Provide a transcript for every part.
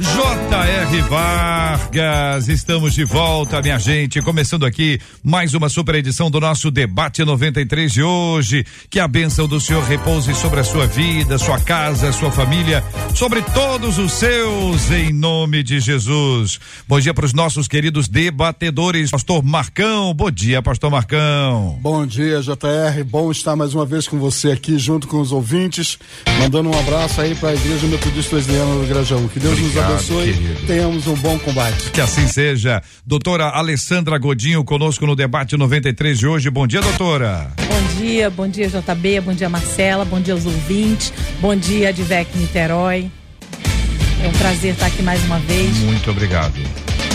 J.R. Vargas, estamos de volta, minha gente. Começando aqui mais uma super edição do nosso Debate 93 de hoje. Que a bênção do Senhor repouse sobre a sua vida, sua casa, sua família, sobre todos os seus, em nome de Jesus. Bom dia para os nossos queridos debatedores. Pastor Marcão, bom dia, Pastor Marcão. Bom dia, JR. Bom estar mais uma vez com você aqui, junto com os ouvintes. Mandando um abraço aí para a Igreja Metodista Presbiteriana do Grajaú. Que Deus Obrigado. nos abençoe. Querido. Tenhamos um bom combate. Que assim seja. Doutora Alessandra Godinho conosco no debate 93 de hoje. Bom dia, doutora. Bom dia, bom dia, JB, bom dia, Marcela, bom dia aos ouvintes, bom dia, Advec Niterói. É um prazer estar aqui mais uma vez. Muito obrigado.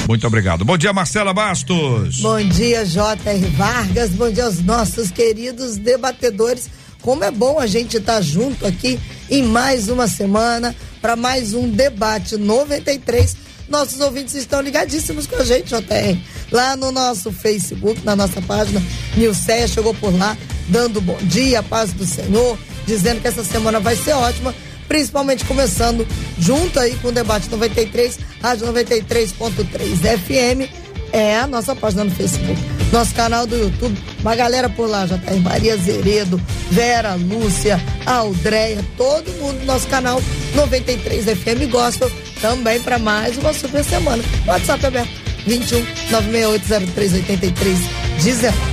Muito obrigado. Bom dia, Marcela Bastos. Bom dia, J.R. Vargas. Bom dia aos nossos queridos debatedores. Como é bom a gente estar junto aqui em mais uma semana para mais um debate 93. Nossos ouvintes estão ligadíssimos com a gente, JR. Lá no nosso Facebook, na nossa página, Nilceia chegou por lá, dando bom dia, paz do Senhor, dizendo que essa semana vai ser ótima, principalmente começando junto aí com o debate 93, Rádio 93.3 FM, é a nossa página no Facebook nosso canal do YouTube. Uma galera por lá já tá em Maria Zeredo, Vera, Lúcia, Aldréia, todo mundo no nosso canal 93 FM Gospel, também para mais uma super semana. WhatsApp aberto 21 96803 83 19.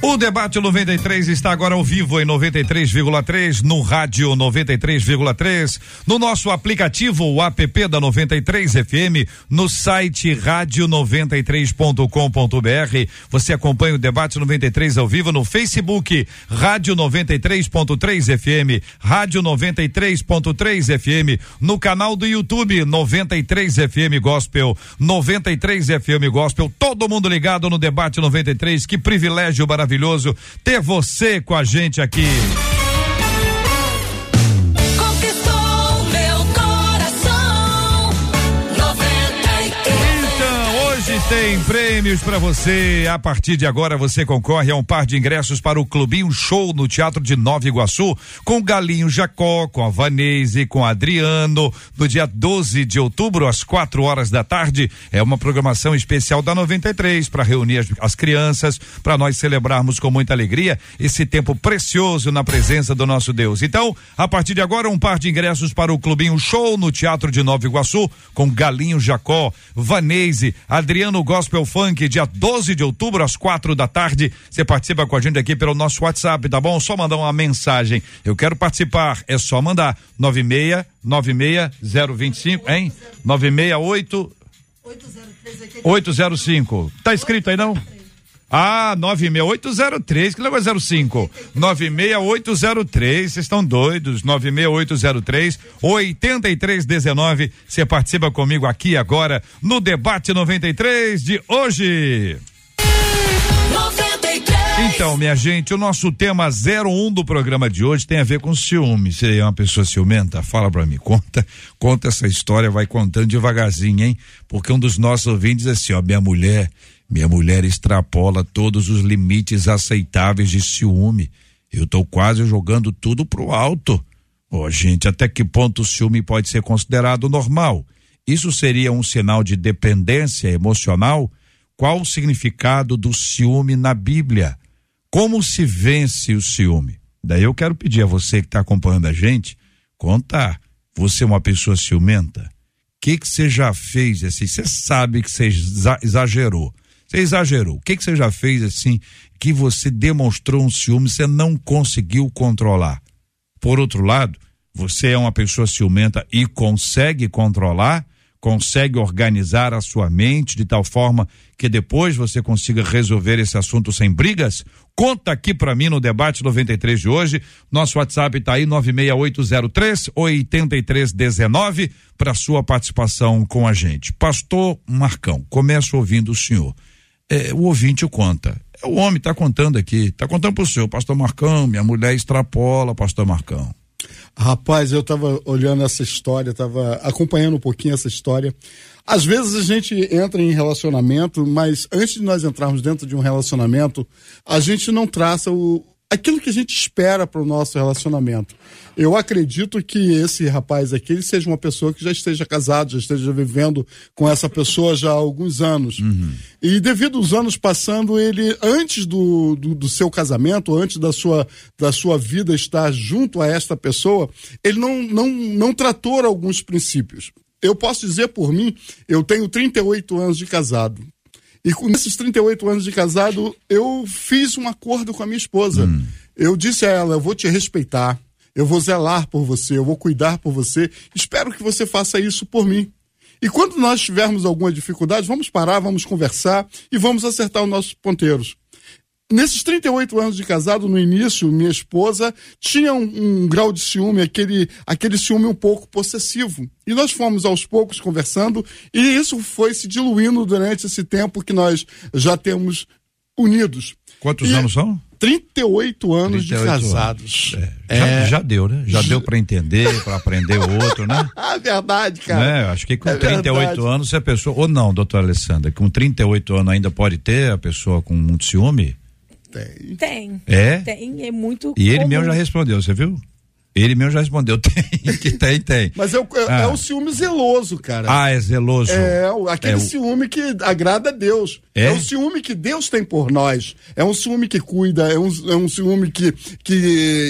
O debate 93 está agora ao vivo em 93,3 no rádio 93,3 no nosso aplicativo o app da 93 FM no site rádio93.com.br. Você acompanha o debate 93 ao vivo no Facebook Rádio 93.3 FM, Rádio 93.3 FM, no canal do YouTube 93 FM Gospel, 93 FM Gospel. Todo mundo ligado no debate 93. Que privilégio maravilhoso maravilhoso ter você com a gente aqui. Tem prêmios para você. A partir de agora você concorre a um par de ingressos para o Clubinho Show no Teatro de Nova Iguaçu com Galinho Jacó, com a Vanese, com Adriano, no dia 12 de outubro às quatro horas da tarde. É uma programação especial da 93 para reunir as, as crianças, para nós celebrarmos com muita alegria esse tempo precioso na presença do nosso Deus. Então, a partir de agora um par de ingressos para o Clubinho Show no Teatro de Nova Iguaçu com Galinho Jacó, Vanese, Adriano no Gospel Funk, dia 12 de outubro, às quatro da tarde. Você participa com a gente aqui pelo nosso WhatsApp, tá bom? Só mandar uma mensagem. Eu quero participar. É só mandar. 96 96 025, hein? 968 805. Tá escrito aí não? Ah, 96803, que negócio 05? 96803, vocês estão doidos, 96803 8319. Você participa comigo aqui agora no debate 93 de hoje. 93. Então, minha gente, o nosso tema 01 do programa de hoje tem a ver com ciúme. Você é uma pessoa ciumenta? Fala pra mim, conta, conta essa história, vai contando devagarzinho, hein? Porque um dos nossos ouvintes diz assim, ó, minha mulher minha mulher extrapola todos os limites aceitáveis de ciúme. Eu estou quase jogando tudo pro alto. Oh, gente, até que ponto o ciúme pode ser considerado normal? Isso seria um sinal de dependência emocional? Qual o significado do ciúme na Bíblia? Como se vence o ciúme? Daí eu quero pedir a você que está acompanhando a gente, contar. Você é uma pessoa ciumenta? O que que você já fez assim? Você sabe que você exagerou. Você exagerou. O que, que você já fez assim que você demonstrou um ciúme, você não conseguiu controlar? Por outro lado, você é uma pessoa ciumenta e consegue controlar? consegue organizar a sua mente de tal forma que depois você consiga resolver esse assunto sem brigas? Conta aqui para mim no debate 93 de hoje. Nosso WhatsApp está aí 96803 8319 para sua participação com a gente. Pastor Marcão, começo ouvindo o senhor. É, o ouvinte conta. O homem está contando aqui, está contando para o senhor, pastor Marcão, minha mulher extrapola, pastor Marcão. Rapaz, eu estava olhando essa história, estava acompanhando um pouquinho essa história. Às vezes a gente entra em relacionamento, mas antes de nós entrarmos dentro de um relacionamento, a gente não traça o, aquilo que a gente espera para o nosso relacionamento. Eu acredito que esse rapaz aqui ele seja uma pessoa que já esteja casado, já esteja vivendo com essa pessoa já há alguns anos. Uhum. E devido aos anos passando, ele, antes do, do, do, seu casamento, antes da sua, da sua vida estar junto a esta pessoa, ele não, não, não tratou alguns princípios. Eu posso dizer por mim, eu tenho 38 anos de casado. E com esses 38 anos de casado, eu fiz um acordo com a minha esposa. Hum. Eu disse a ela: eu vou te respeitar, eu vou zelar por você, eu vou cuidar por você. Espero que você faça isso por mim. E quando nós tivermos alguma dificuldade, vamos parar, vamos conversar e vamos acertar os nossos ponteiros. Nesses 38 anos de casado, no início, minha esposa tinha um, um, grau de ciúme, aquele, aquele ciúme um pouco possessivo. E nós fomos aos poucos conversando, e isso foi se diluindo durante esse tempo que nós já temos unidos. Quantos e anos são? 38 anos 38 de casados. Anos. É. Já, é... já, deu, né? Já deu para entender, para aprender o outro, né? verdade, cara. É, acho que com é 38 verdade. anos, se a pessoa. Ou não, doutora Alessandra, com 38 anos ainda pode ter a pessoa com muito ciúme? Tem. Tem. É? Tem, é muito. E ele comum. mesmo já respondeu, você viu? Ele mesmo já respondeu, tem, que tem, tem. Mas é o, é, ah. é o ciúme zeloso, cara. Ah, é zeloso. É, aquele é o... ciúme que agrada a Deus. É? é o ciúme que Deus tem por nós. É um ciúme que cuida, é um, é um ciúme que, que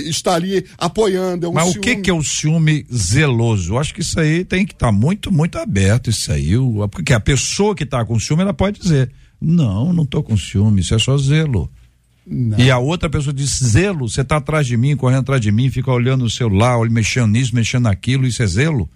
está ali apoiando. É um Mas ciúme... o que, que é o ciúme zeloso? Eu acho que isso aí tem que estar tá muito, muito aberto, isso aí. Porque a pessoa que está com ciúme, ela pode dizer, não, não estou com ciúme, isso é só zelo. Não. E a outra pessoa diz zelo, você está atrás de mim, correndo atrás de mim, fica olhando o celular, mexendo nisso, mexendo naquilo, isso é zelo?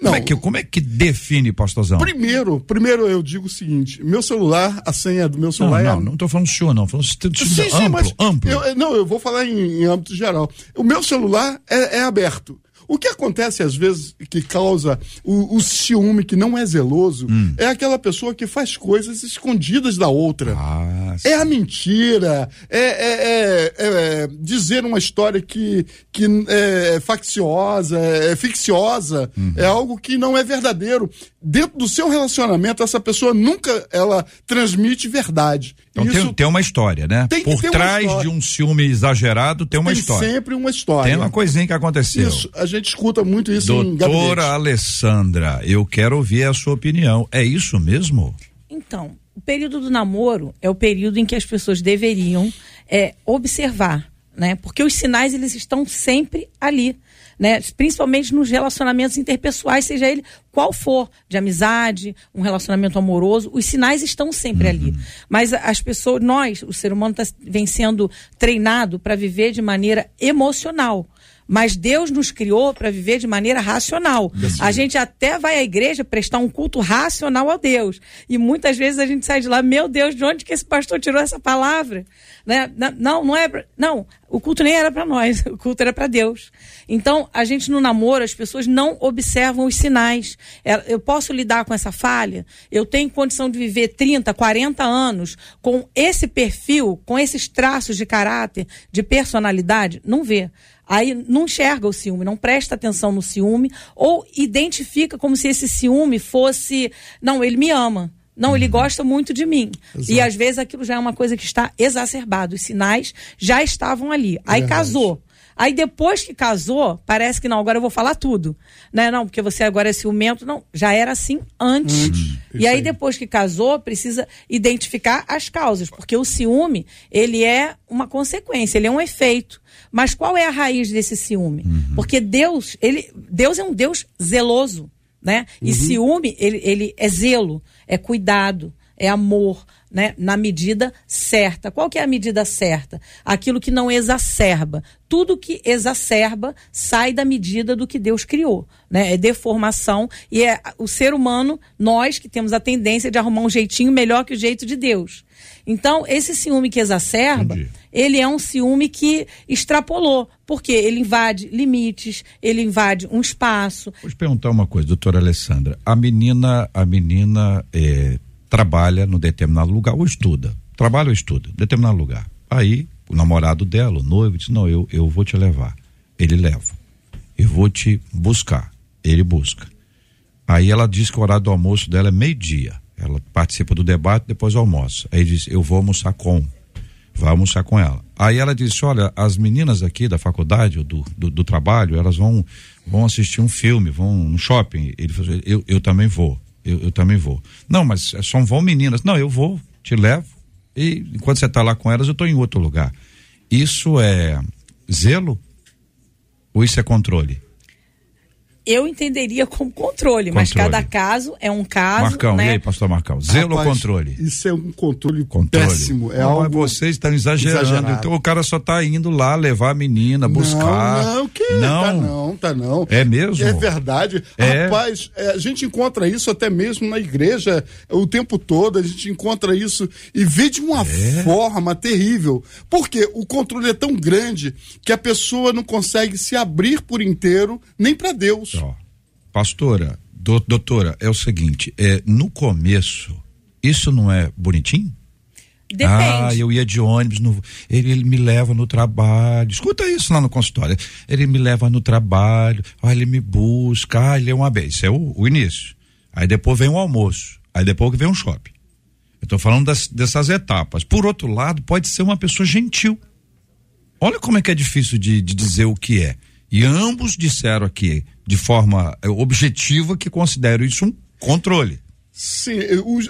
Não, como, é que, como é que define, pastorzão? Primeiro, primeiro eu digo o seguinte: meu celular, a senha do meu celular não, é. Não, não estou falando senhor, não. Falando sim, sim, amplo, amplo. Eu, não, eu vou falar em, em âmbito geral. O meu celular é, é aberto. O que acontece às vezes que causa o, o ciúme que não é zeloso hum. é aquela pessoa que faz coisas escondidas da outra. Ah, é a mentira, é, é, é, é, dizer uma história que, que é facciosa, é, ficciosa, uhum. é algo que não é verdadeiro. Dentro do seu relacionamento, essa pessoa nunca ela transmite verdade. Então Isso tem, tem uma história, né? Por trás de um ciúme exagerado tem uma tem história. Tem sempre uma história. Tem uma coisinha que aconteceu. Isso, a gente escuta muito isso Doutora Alessandra, eu quero ouvir a sua opinião. É isso mesmo? Então, o período do namoro é o período em que as pessoas deveriam é, observar, né? Porque os sinais eles estão sempre ali né? Principalmente nos relacionamentos interpessoais, seja ele qual for, de amizade, um relacionamento amoroso, os sinais estão sempre uhum. ali. Mas as pessoas, nós, o ser humano tá, vem sendo treinado para viver de maneira emocional. Mas Deus nos criou para viver de maneira racional. A gente até vai à igreja prestar um culto racional a Deus. E muitas vezes a gente sai de lá, meu Deus, de onde que esse pastor tirou essa palavra? Né? Não, não é. Pra... Não, o culto nem era para nós, o culto era para Deus. Então, a gente no namoro, as pessoas não observam os sinais. É, eu posso lidar com essa falha? Eu tenho condição de viver 30, 40 anos com esse perfil, com esses traços de caráter, de personalidade? Não vê. Aí não enxerga o ciúme, não presta atenção no ciúme, ou identifica como se esse ciúme fosse. Não, ele me ama. Não, ele uhum. gosta muito de mim. Exato. E às vezes aquilo já é uma coisa que está exacerbado. Os sinais já estavam ali. Aí casou. Aí depois que casou, parece que não, agora eu vou falar tudo. Né? Não, porque você agora é ciumento. Não, já era assim antes. Hum, e aí, aí, depois que casou, precisa identificar as causas. Porque o ciúme, ele é uma consequência, ele é um efeito. Mas qual é a raiz desse ciúme? Uhum. Porque Deus, ele, Deus é um Deus zeloso. Né? E uhum. ciúme, ele, ele é zelo, é cuidado, é amor, né, na medida certa. Qual que é a medida certa? Aquilo que não exacerba. Tudo que exacerba sai da medida do que Deus criou, né? É deformação e é o ser humano, nós que temos a tendência de arrumar um jeitinho melhor que o jeito de Deus. Então, esse ciúme que exacerba, Entendi. ele é um ciúme que extrapolou, porque ele invade limites, ele invade um espaço. Vou te perguntar uma coisa, doutora Alessandra. A menina, a menina é, trabalha no determinado lugar ou estuda. Trabalha ou estuda, determinado lugar. Aí o namorado dela, o noivo, disse: Não, eu, eu vou te levar. Ele leva. Eu vou te buscar. Ele busca. Aí ela diz que o horário do almoço dela é meio-dia. Ela participa do debate, depois almoça. Aí diz: Eu vou almoçar com. Vai almoçar com ela. Aí ela disse: Olha, as meninas aqui da faculdade, do, do, do trabalho, elas vão, vão assistir um filme, vão no shopping. Ele falou: eu, eu também vou eu, eu também vou. Não, mas só vão meninas. Não, eu vou, te levo. E enquanto você está lá com elas, eu estou em outro lugar. Isso é zelo ou isso é controle? Eu entenderia como controle, controle, mas cada caso é um caso. Marcão, né? e aí, pastor Marcão? Zelo Rapaz, ou controle? Isso é um controle, controle. péssimo. É não, algo... Mas vocês estão exagerando. Exagerado. Então o cara só está indo lá levar a menina, buscar. Não, não, que? Não, tá não, tá não. É mesmo? É verdade. É. Rapaz, é, a gente encontra isso até mesmo na igreja o tempo todo, a gente encontra isso e vê de uma é. forma terrível. Porque o controle é tão grande que a pessoa não consegue se abrir por inteiro nem para Deus. Pastora, do, doutora, é o seguinte, é, no começo, isso não é bonitinho? Depende. Ah, eu ia de ônibus, no, ele, ele, me leva no trabalho. Escuta isso lá no consultório. Ele me leva no trabalho, ah, ele me busca, ah, ele é uma vez. Isso é o, o início. Aí depois vem o almoço. Aí depois vem um shopping. Eu estou falando das, dessas etapas. Por outro lado, pode ser uma pessoa gentil. Olha como é que é difícil de, de dizer o que é. E ambos disseram aqui, de forma eh, objetiva, que consideram isso um controle. Sim,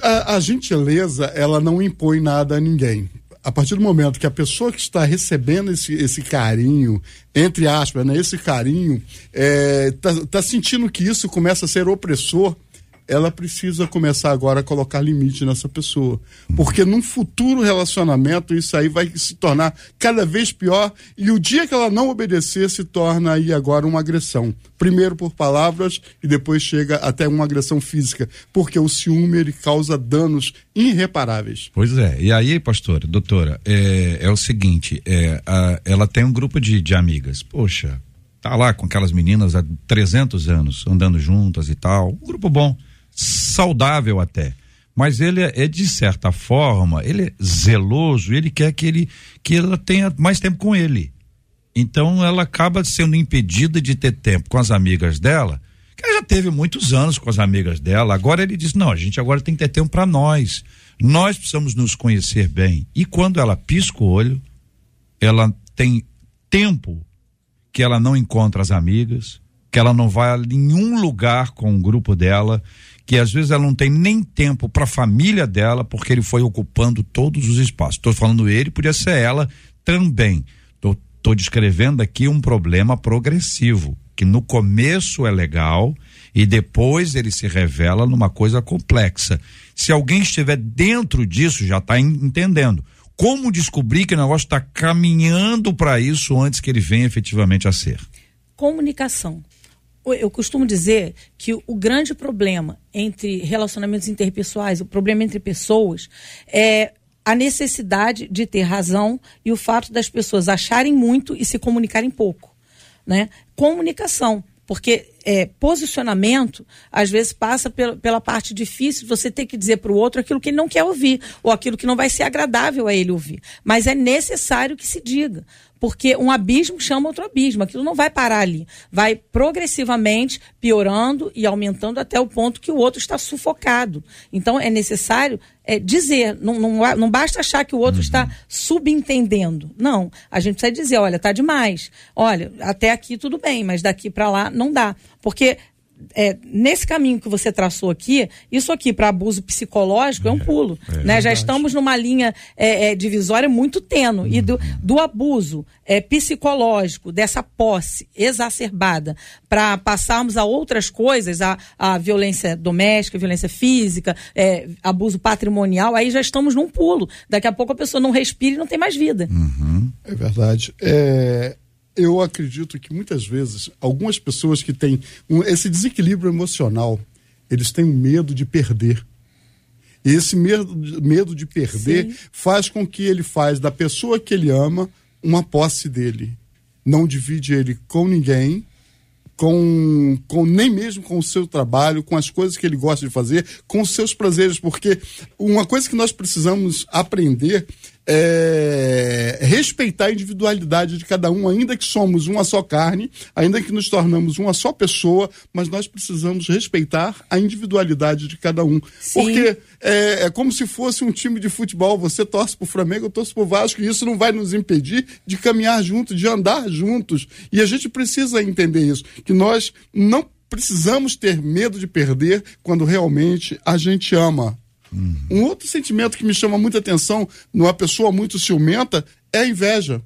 a, a gentileza, ela não impõe nada a ninguém a partir do momento que a pessoa que está recebendo esse, esse carinho, entre aspas, né, esse carinho, está é, tá sentindo que isso começa a ser opressor, ela precisa começar agora a colocar limite nessa pessoa. Porque num futuro relacionamento, isso aí vai se tornar cada vez pior. E o dia que ela não obedecer, se torna aí agora uma agressão. Primeiro por palavras e depois chega até uma agressão física. Porque o ciúme ele causa danos irreparáveis. Pois é. E aí, pastora, doutora, é, é o seguinte: é, a, ela tem um grupo de, de amigas. Poxa, tá lá com aquelas meninas há 300 anos, andando juntas e tal. Um grupo bom saudável até. Mas ele é, é, de certa forma, ele é zeloso, ele quer que ele que ela tenha mais tempo com ele. Então ela acaba sendo impedida de ter tempo com as amigas dela, que ela já teve muitos anos com as amigas dela. Agora ele diz: "Não, a gente agora tem que ter tempo para nós. Nós precisamos nos conhecer bem". E quando ela pisca o olho, ela tem tempo que ela não encontra as amigas, que ela não vai a nenhum lugar com o grupo dela, que às vezes ela não tem nem tempo para a família dela, porque ele foi ocupando todos os espaços. Estou falando ele, podia ser ela também. Estou descrevendo aqui um problema progressivo, que no começo é legal e depois ele se revela numa coisa complexa. Se alguém estiver dentro disso, já está entendendo. Como descobrir que o negócio está caminhando para isso antes que ele venha efetivamente a ser? Comunicação eu costumo dizer que o grande problema entre relacionamentos interpessoais, o problema entre pessoas, é a necessidade de ter razão e o fato das pessoas acharem muito e se comunicarem pouco. Né? Comunicação. Porque é, posicionamento, às vezes, passa pela, pela parte difícil de você ter que dizer para o outro aquilo que ele não quer ouvir, ou aquilo que não vai ser agradável a ele ouvir. Mas é necessário que se diga porque um abismo chama outro abismo. Aquilo não vai parar ali. Vai progressivamente piorando e aumentando até o ponto que o outro está sufocado. Então é necessário é, dizer, não, não, não basta achar que o outro uhum. está subentendendo. Não, a gente precisa dizer, olha, tá demais. Olha, até aqui tudo bem, mas daqui para lá não dá. Porque é, nesse caminho que você traçou aqui, isso aqui para abuso psicológico é, é um pulo. É, né? Já estamos numa linha é, é, divisória muito tênue. Uhum. E do, do abuso é, psicológico, dessa posse exacerbada, para passarmos a outras coisas, a, a violência doméstica, violência física, abuso patrimonial, aí já estamos num pulo. Daqui a pouco a pessoa não respira e não tem mais vida. Uhum. É verdade. É, eu acredito que muitas vezes algumas pessoas que têm um, esse desequilíbrio emocional, eles têm medo de perder. E esse medo, medo de perder Sim. faz com que ele faz da pessoa que ele ama uma posse dele. Não divide ele com ninguém, com, com nem mesmo com o seu trabalho, com as coisas que ele gosta de fazer, com os seus prazeres, porque uma coisa que nós precisamos aprender é, respeitar a individualidade de cada um, ainda que somos uma só carne, ainda que nos tornamos uma só pessoa, mas nós precisamos respeitar a individualidade de cada um. Sim. Porque é, é, como se fosse um time de futebol, você torce para o Flamengo, eu torço para o Vasco, e isso não vai nos impedir de caminhar juntos, de andar juntos. E a gente precisa entender isso, que nós não precisamos ter medo de perder quando realmente a gente ama. Uhum. Um outro sentimento que me chama muita atenção numa pessoa muito ciumenta é a inveja.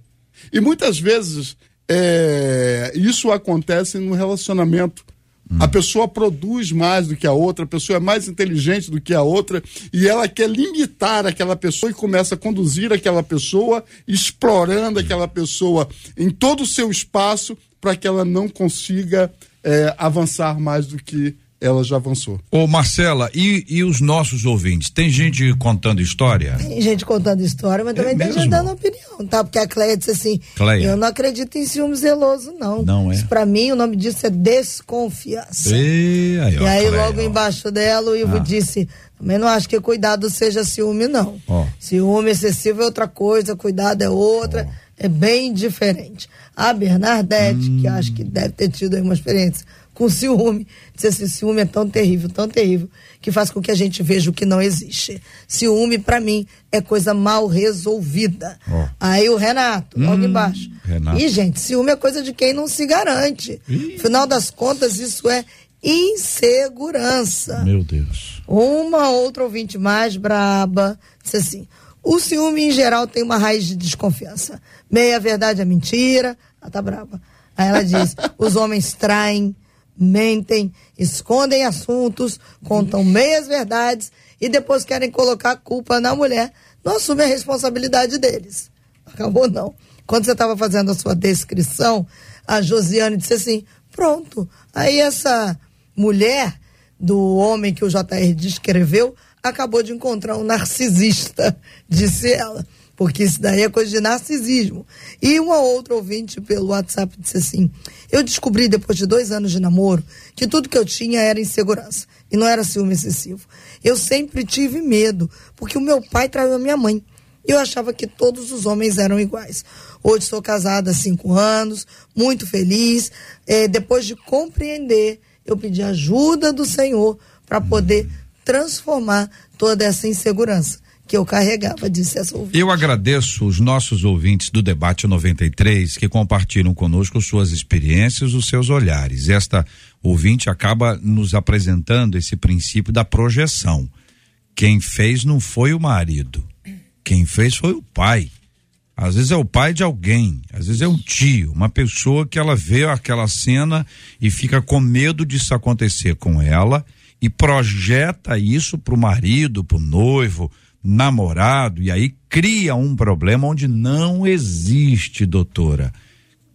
E muitas vezes é, isso acontece no relacionamento. Uhum. A pessoa produz mais do que a outra, a pessoa é mais inteligente do que a outra, e ela quer limitar aquela pessoa e começa a conduzir aquela pessoa, explorando aquela pessoa em todo o seu espaço para que ela não consiga é, avançar mais do que ela já avançou. Ô Marcela, e, e os nossos ouvintes? Tem gente contando história? Tem gente contando história, mas também é tem mesmo? gente dando opinião, tá? Porque a Cleia disse assim, Cleia. eu não acredito em ciúme zeloso, não. Não é? Isso, pra mim, o nome disso é desconfiança. E aí, ó, e aí Cleia, logo ó. embaixo dela, o Ivo ah. disse, também não acho que cuidado seja ciúme, não. Oh. Ciúme excessivo é outra coisa, cuidado é outra, oh. é bem diferente. A Bernadette, hum. que acho que deve ter tido aí uma experiência com ciúme. Diz assim, ciúme é tão terrível, tão terrível, que faz com que a gente veja o que não existe. Ciúme, para mim, é coisa mal resolvida. Oh. Aí o Renato, logo hum, embaixo. Renato. E, gente, ciúme é coisa de quem não se garante. Ih. Final das contas, isso é insegurança. Meu Deus. Uma outra ouvinte mais braba disse assim: o ciúme em geral tem uma raiz de desconfiança. Meia verdade é mentira. Ela tá brava. Aí ela diz: os homens traem, mentem, escondem assuntos, contam meias verdades e depois querem colocar a culpa na mulher, não assumem a responsabilidade deles. Acabou não. Quando você estava fazendo a sua descrição, a Josiane disse assim: pronto. Aí essa mulher do homem que o JR descreveu acabou de encontrar um narcisista, disse ela porque isso daí é coisa de narcisismo. E uma outra ouvinte pelo WhatsApp disse assim: Eu descobri depois de dois anos de namoro que tudo que eu tinha era insegurança e não era ciúme excessivo. Eu sempre tive medo, porque o meu pai traiu a minha mãe. Eu achava que todos os homens eram iguais. Hoje sou casada há cinco anos, muito feliz. É, depois de compreender, eu pedi ajuda do Senhor para poder transformar toda essa insegurança que eu carregava, disse essa ouvinte. Eu agradeço os nossos ouvintes do Debate 93 que compartilham conosco suas experiências, os seus olhares. Esta ouvinte acaba nos apresentando esse princípio da projeção. Quem fez não foi o marido, quem fez foi o pai. Às vezes é o pai de alguém, às vezes é um tio, uma pessoa que ela vê aquela cena e fica com medo disso acontecer com ela e projeta isso para o marido, para o noivo, namorado, e aí cria um problema onde não existe, doutora.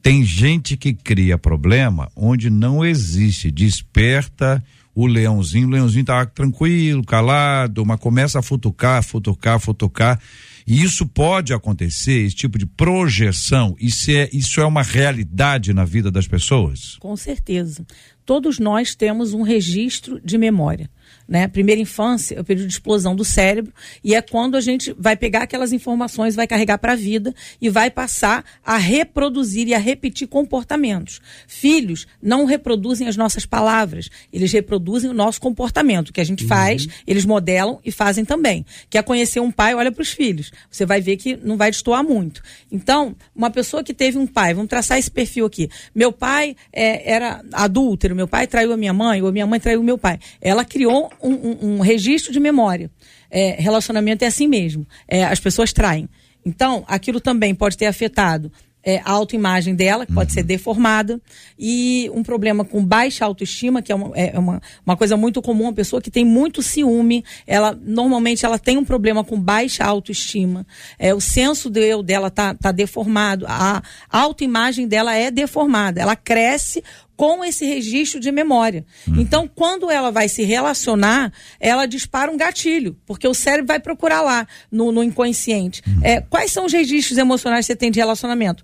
Tem gente que cria problema onde não existe, desperta o leãozinho, o leãozinho tá tranquilo, calado, mas começa a futucar, futucar, futucar. E isso pode acontecer, esse tipo de projeção, isso é, isso é uma realidade na vida das pessoas? Com certeza. Todos nós temos um registro de memória né? Primeira infância é o período de explosão do cérebro e é quando a gente vai pegar aquelas informações, vai carregar para a vida e vai passar a reproduzir e a repetir comportamentos. Filhos não reproduzem as nossas palavras, eles reproduzem o nosso comportamento. O que a gente faz, uhum. eles modelam e fazem também. Quer conhecer um pai, olha para os filhos. Você vai ver que não vai destoar muito. Então, uma pessoa que teve um pai, vamos traçar esse perfil aqui. Meu pai é, era adúltero, meu pai traiu a minha mãe, ou minha mãe traiu o meu pai. Ela criou um, um, um registro de memória. É, relacionamento é assim mesmo. É, as pessoas traem. Então, aquilo também pode ter afetado é, a autoimagem dela, que pode ser uhum. deformada, e um problema com baixa autoestima, que é uma, é uma, uma coisa muito comum, uma pessoa que tem muito ciúme, ela normalmente ela tem um problema com baixa autoestima, é, o senso de eu dela tá, tá deformado, a autoimagem dela é deformada, ela cresce com esse registro de memória. Uhum. Então, quando ela vai se relacionar, ela dispara um gatilho, porque o cérebro vai procurar lá no, no inconsciente. Uhum. É, quais são os registros emocionais que você tem de relacionamento?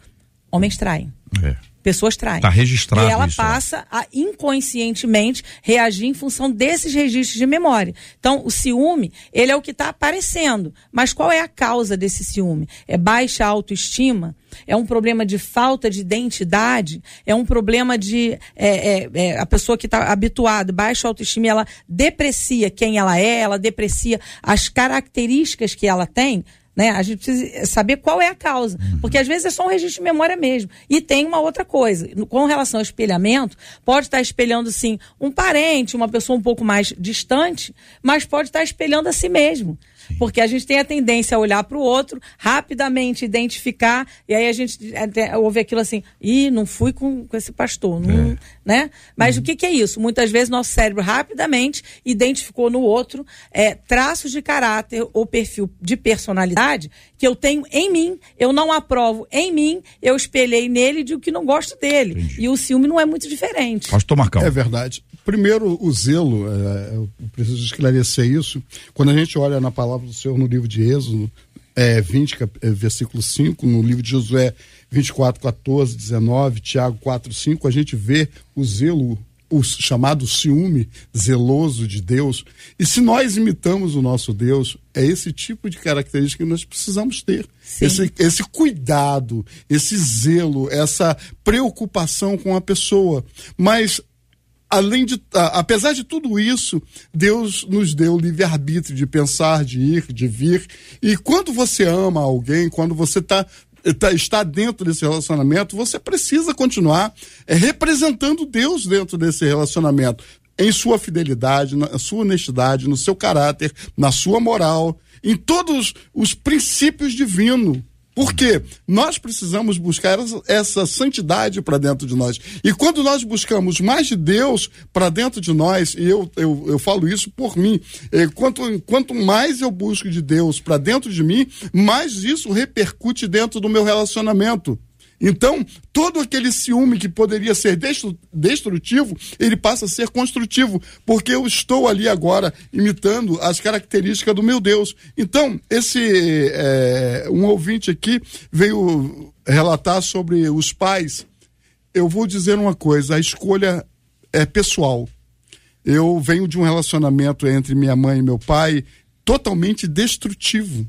Homens traem. É pessoas traem. Está registrado. E ela isso, passa a inconscientemente reagir em função desses registros de memória. Então, o ciúme, ele é o que está aparecendo. Mas qual é a causa desse ciúme? É baixa autoestima? É um problema de falta de identidade? É um problema de. É, é, é, a pessoa que está habituada, baixa autoestima, ela deprecia quem ela é, ela deprecia as características que ela tem? Né? A gente precisa saber qual é a causa. Uhum. Porque às vezes é só um registro de memória mesmo. E tem uma outra coisa. Com relação ao espelhamento, pode estar espelhando, sim, um parente, uma pessoa um pouco mais distante, mas pode estar espelhando a si mesmo. Porque a gente tem a tendência a olhar para o outro, rapidamente identificar, e aí a gente ouve aquilo assim, ih, não fui com, com esse pastor, não, é. né? Mas uhum. o que, que, é isso? Muitas vezes nosso cérebro rapidamente identificou no outro é, traços de caráter ou perfil de personalidade que eu tenho em mim, eu não aprovo em mim, eu espelhei nele e digo que não gosto dele. Entendi. E o ciúme não é muito diferente. Pastor Marcão. É verdade. Primeiro, o zelo, é, eu preciso esclarecer isso. Quando a gente olha na palavra do Senhor no livro de Êxodo, é, 20, é, versículo 5, no livro de Josué 24, 14, 19, Tiago 4, 5, a gente vê o zelo, o chamado ciúme zeloso de Deus. E se nós imitamos o nosso Deus, é esse tipo de característica que nós precisamos ter. Esse, esse cuidado, esse zelo, essa preocupação com a pessoa. Mas além de, apesar de tudo isso, Deus nos deu livre-arbítrio de pensar, de ir, de vir. E quando você ama alguém, quando você tá, tá está dentro desse relacionamento, você precisa continuar é, representando Deus dentro desse relacionamento. Em sua fidelidade, na sua honestidade, no seu caráter, na sua moral, em todos os princípios divinos porque nós precisamos buscar essa santidade para dentro de nós. E quando nós buscamos mais de Deus para dentro de nós, e eu, eu, eu falo isso por mim, é, quanto, quanto mais eu busco de Deus para dentro de mim, mais isso repercute dentro do meu relacionamento. Então, todo aquele ciúme que poderia ser destrutivo, ele passa a ser construtivo, porque eu estou ali agora imitando as características do meu Deus. Então, esse é, um ouvinte aqui veio relatar sobre os pais. Eu vou dizer uma coisa: a escolha é pessoal. Eu venho de um relacionamento entre minha mãe e meu pai totalmente destrutivo.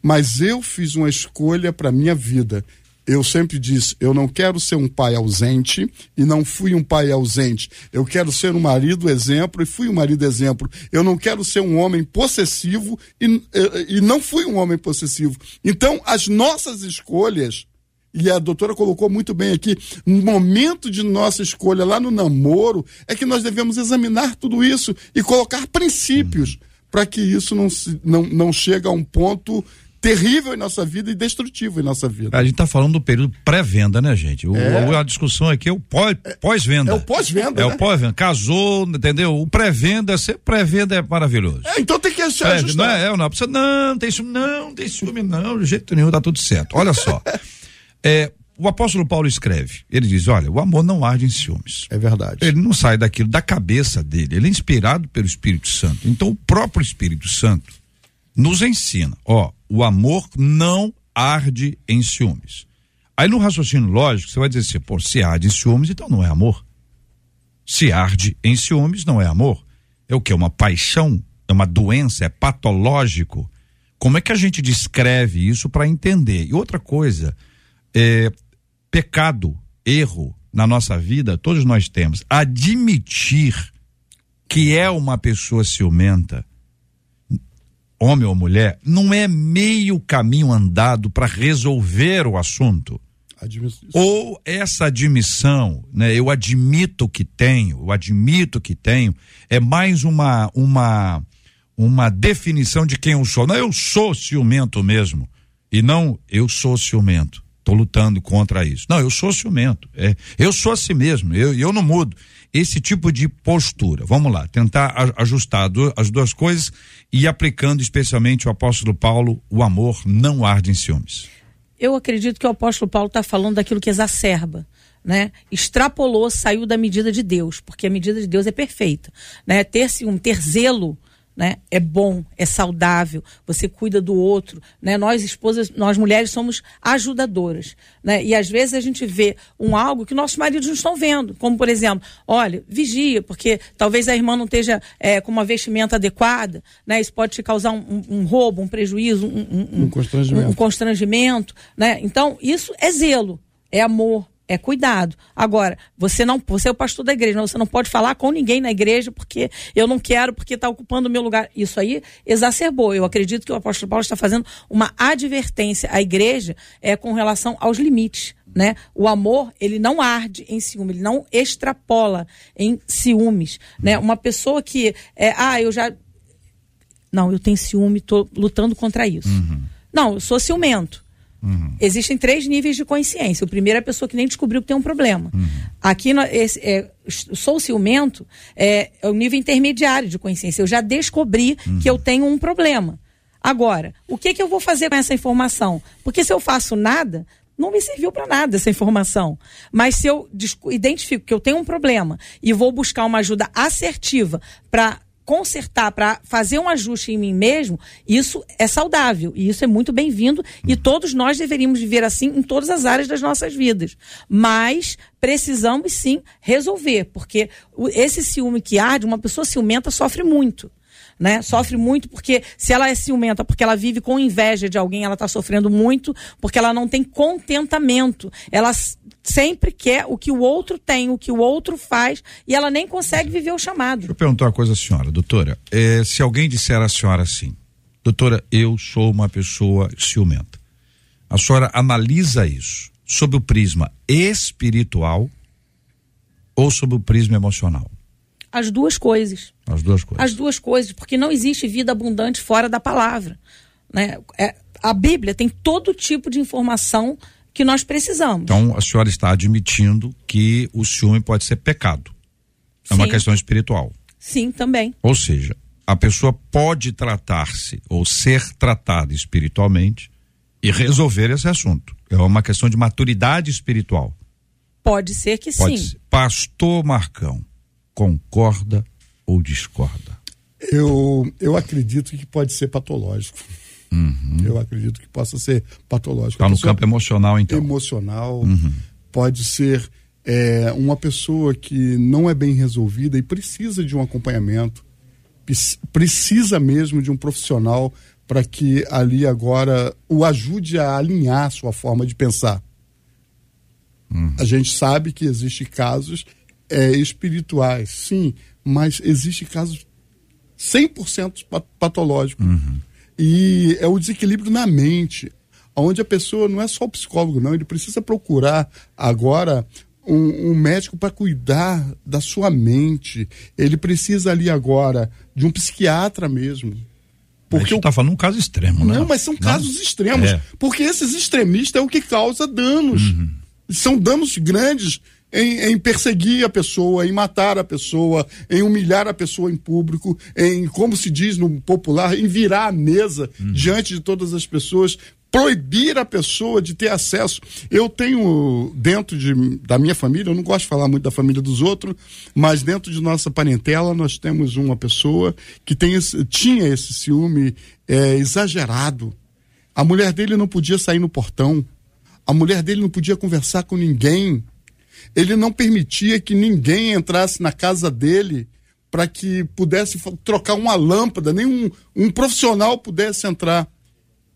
Mas eu fiz uma escolha para minha vida eu sempre disse, eu não quero ser um pai ausente e não fui um pai ausente. Eu quero ser um marido exemplo e fui um marido exemplo. Eu não quero ser um homem possessivo e, e não fui um homem possessivo. Então, as nossas escolhas, e a doutora colocou muito bem aqui, no momento de nossa escolha lá no namoro, é que nós devemos examinar tudo isso e colocar princípios para que isso não, não, não chegue a um ponto terrível em nossa vida e destrutivo em nossa vida. A gente está falando do período pré-venda, né, gente? O, é. A discussão aqui é o pós-venda. É, o pós-venda. É né? o pós-venda. Casou, entendeu? O pré-venda, pré-venda é maravilhoso. É, então tem que achar é, Não é, é, não, precisa, não, tem ciúme, não, tem ciúme, não, de jeito nenhum, tá tudo certo. Olha só. é, o apóstolo Paulo escreve, ele diz, olha, o amor não arde em ciúmes. É verdade. Ele não sai daquilo, da cabeça dele, ele é inspirado pelo Espírito Santo. Então o próprio Espírito Santo nos ensina, ó, o amor não arde em ciúmes. Aí no raciocínio lógico, você vai dizer assim, pô, se arde em ciúmes, então não é amor. Se arde em ciúmes, não é amor. é o que? Uma paixão? É uma doença? É patológico? Como é que a gente descreve isso para entender? E outra coisa, é, pecado, erro na nossa vida, todos nós temos. Admitir que é uma pessoa ciumenta, homem ou mulher, não é meio caminho andado para resolver o assunto. Ou essa admissão, né? Eu admito que tenho, eu admito que tenho, é mais uma uma uma definição de quem eu sou. Não, eu sou ciumento mesmo. E não eu sou ciumento. Lutando contra isso. Não, eu sou ciumento. É, eu sou assim mesmo. Eu, eu não mudo. Esse tipo de postura. Vamos lá, tentar ajustar as duas coisas e aplicando especialmente o apóstolo Paulo, o amor não arde em ciúmes. Eu acredito que o apóstolo Paulo está falando daquilo que exacerba. Né? Extrapolou, saiu da medida de Deus, porque a medida de Deus é perfeita, né? Ter um ter zelo né? É bom, é saudável, você cuida do outro, né? Nós esposas, nós mulheres somos ajudadoras, né? E às vezes a gente vê um algo que nossos maridos não estão vendo, como por exemplo, olha, vigia, porque talvez a irmã não esteja é, com uma vestimenta adequada, né? Isso pode te causar um, um, um roubo, um prejuízo, um, um, um constrangimento. um constrangimento, né? Então isso é zelo, é amor, é cuidado. Agora, você não, você é o pastor da igreja, você não pode falar com ninguém na igreja porque eu não quero, porque está ocupando o meu lugar. Isso aí exacerbou. Eu acredito que o apóstolo Paulo está fazendo uma advertência à igreja é, com relação aos limites. Né? O amor, ele não arde em ciúme, ele não extrapola em ciúmes. Né? Uma pessoa que, é, ah, eu já. Não, eu tenho ciúme, estou lutando contra isso. Uhum. Não, eu sou ciumento. Uhum. Existem três níveis de consciência. O primeiro é a pessoa que nem descobriu que tem um problema. Uhum. Aqui, esse, é, sou ciumento, é, é, o nível intermediário de consciência. Eu já descobri uhum. que eu tenho um problema. Agora, o que, que eu vou fazer com essa informação? Porque se eu faço nada, não me serviu para nada essa informação. Mas se eu identifico que eu tenho um problema e vou buscar uma ajuda assertiva para consertar, para fazer um ajuste em mim mesmo, isso é saudável e isso é muito bem-vindo e uhum. todos nós deveríamos viver assim em todas as áreas das nossas vidas. Mas precisamos sim resolver, porque esse ciúme que arde, uma pessoa ciumenta sofre muito né? Sofre muito porque se ela é ciumenta, porque ela vive com inveja de alguém, ela está sofrendo muito porque ela não tem contentamento. Ela sempre quer o que o outro tem, o que o outro faz e ela nem consegue viver o chamado. Deixa eu perguntar uma coisa à senhora, doutora. É, se alguém disser à senhora assim, doutora, eu sou uma pessoa ciumenta. A senhora analisa isso sob o prisma espiritual ou sob o prisma emocional? As duas coisas. As duas coisas. As duas coisas, porque não existe vida abundante fora da palavra. Né? É, a Bíblia tem todo tipo de informação que nós precisamos. Então, a senhora está admitindo que o ciúme pode ser pecado. É Sim. uma questão espiritual. Sim, também. Ou seja, a pessoa pode tratar-se ou ser tratada espiritualmente e resolver esse assunto. É uma questão de maturidade espiritual. Pode ser que pode sim. Ser. Pastor Marcão, concorda ou discorda? Eu, eu acredito que pode ser patológico. Uhum. Eu acredito que possa ser patológico. Está no campo emocional, então. Emocional. Uhum. Pode ser é, uma pessoa que não é bem resolvida e precisa de um acompanhamento, precisa mesmo de um profissional para que ali agora o ajude a alinhar sua forma de pensar. Uhum. A gente sabe que existem casos é, espirituais, sim, mas existe casos 100% patológicos. Uhum. E é o desequilíbrio na mente, onde a pessoa não é só o psicólogo, não, ele precisa procurar agora um, um médico para cuidar da sua mente. Ele precisa ali agora de um psiquiatra mesmo. Porque está falando um caso extremo, né? Não, mas são casos não. extremos. É. Porque esses extremistas é o que causa danos. Uhum. São danos grandes em, em, perseguir a pessoa, em matar a pessoa, em humilhar a pessoa em público, em, como se diz no popular, em virar a mesa uhum. diante de todas as pessoas, proibir a pessoa de ter acesso. Eu tenho dentro de, da minha família, eu não gosto de falar muito da família dos outros, mas dentro de nossa parentela nós temos uma pessoa que tem esse, tinha esse ciúme é, exagerado. A mulher dele não podia sair no portão, a mulher dele não podia conversar com ninguém ele não permitia que ninguém entrasse na casa dele para que pudesse trocar uma lâmpada, nem um, um profissional pudesse entrar.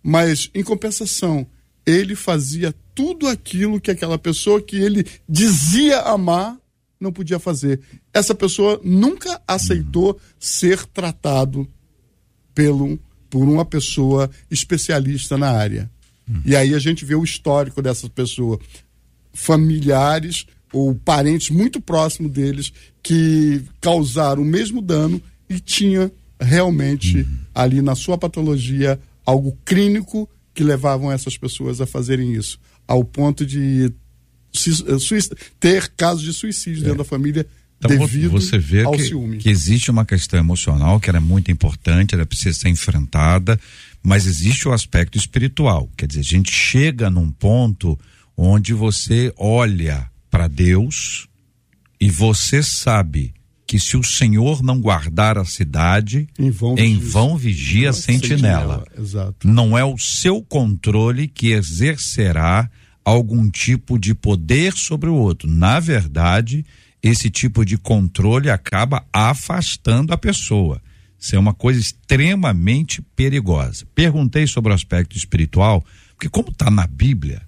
Mas, em compensação, ele fazia tudo aquilo que aquela pessoa que ele dizia amar não podia fazer. Essa pessoa nunca aceitou ser tratado pelo, por uma pessoa especialista na área. E aí a gente vê o histórico dessa pessoa. Familiares ou parentes muito próximos deles que causaram o mesmo dano e tinha realmente uhum. ali na sua patologia algo clínico que levavam essas pessoas a fazerem isso, ao ponto de eh, ter casos de suicídio é. dentro da família então, devido você vê ao que, ciúme. que existe uma questão emocional que era muito importante, ela precisa ser enfrentada, mas existe o aspecto espiritual. Quer dizer, a gente chega num ponto onde você olha para Deus e você sabe que se o Senhor não guardar a cidade, em vão, em vão vigia a sentinela. sentinela. Não é o seu controle que exercerá algum tipo de poder sobre o outro. Na verdade, esse tipo de controle acaba afastando a pessoa. Isso é uma coisa extremamente perigosa. Perguntei sobre o aspecto espiritual, porque como está na Bíblia,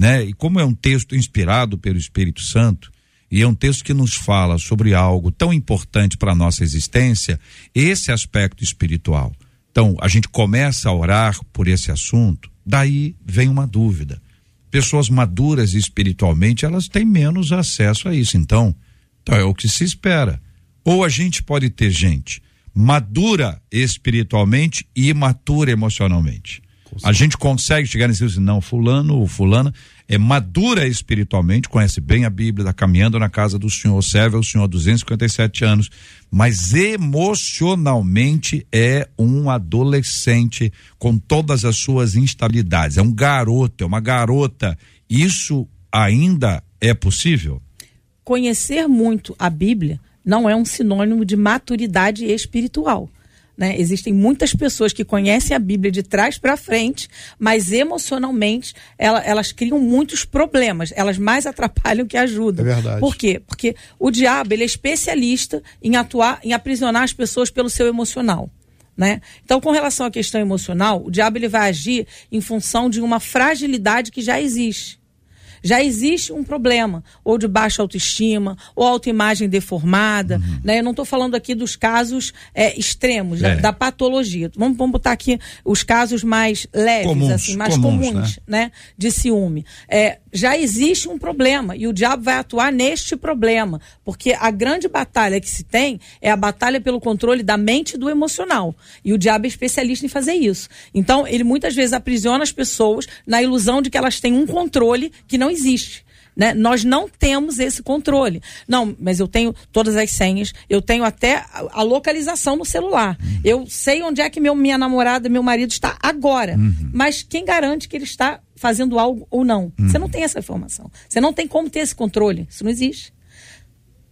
né? E como é um texto inspirado pelo Espírito Santo, e é um texto que nos fala sobre algo tão importante para a nossa existência, esse aspecto espiritual. Então, a gente começa a orar por esse assunto, daí vem uma dúvida. Pessoas maduras espiritualmente, elas têm menos acesso a isso. Então, então é o que se espera. Ou a gente pode ter gente madura espiritualmente e imatura emocionalmente. A gente consegue chegar nesse assim, não, fulano ou fulana é madura espiritualmente, conhece bem a Bíblia, está caminhando na casa do Senhor, serve ao Senhor há 257 anos, mas emocionalmente é um adolescente com todas as suas instabilidades, é um garoto, é uma garota. Isso ainda é possível? Conhecer muito a Bíblia não é um sinônimo de maturidade espiritual. Né? Existem muitas pessoas que conhecem a Bíblia de trás para frente, mas emocionalmente ela, elas criam muitos problemas. Elas mais atrapalham que ajudam. É verdade. Por quê? Porque o diabo ele é especialista em atuar, em aprisionar as pessoas pelo seu emocional. Né? Então, com relação à questão emocional, o diabo ele vai agir em função de uma fragilidade que já existe já existe um problema, ou de baixa autoestima, ou autoimagem deformada. Uhum. Né? Eu não estou falando aqui dos casos é, extremos, é. da, da, patologia. Vamos, vamos botar aqui os casos mais leves, comuns, assim, mais comuns, comuns né? né? De ciúme. É, já existe um problema e o diabo vai atuar neste problema, porque a grande batalha que se tem é a batalha pelo controle da mente e do emocional. E o diabo é especialista em fazer isso. Então, ele muitas vezes aprisiona as pessoas na ilusão de que elas têm um controle que não existe. Né? Nós não temos esse controle. Não, mas eu tenho todas as senhas, eu tenho até a, localização no celular. Uhum. Eu sei onde é que meu, minha namorada, meu marido está agora. Uhum. Mas quem garante que ele está fazendo algo ou não? Uhum. Você não tem essa informação. Você não tem como ter esse controle. Isso não existe.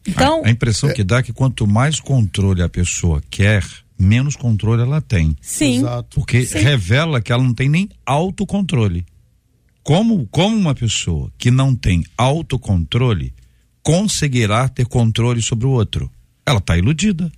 Então, a, a impressão é... que dá é que quanto mais controle a pessoa quer, menos controle ela tem. Sim. Exato. Porque Sim. revela que ela não tem nem autocontrole. Como, como uma pessoa que não tem autocontrole conseguirá ter controle sobre o outro? Ela está iludida.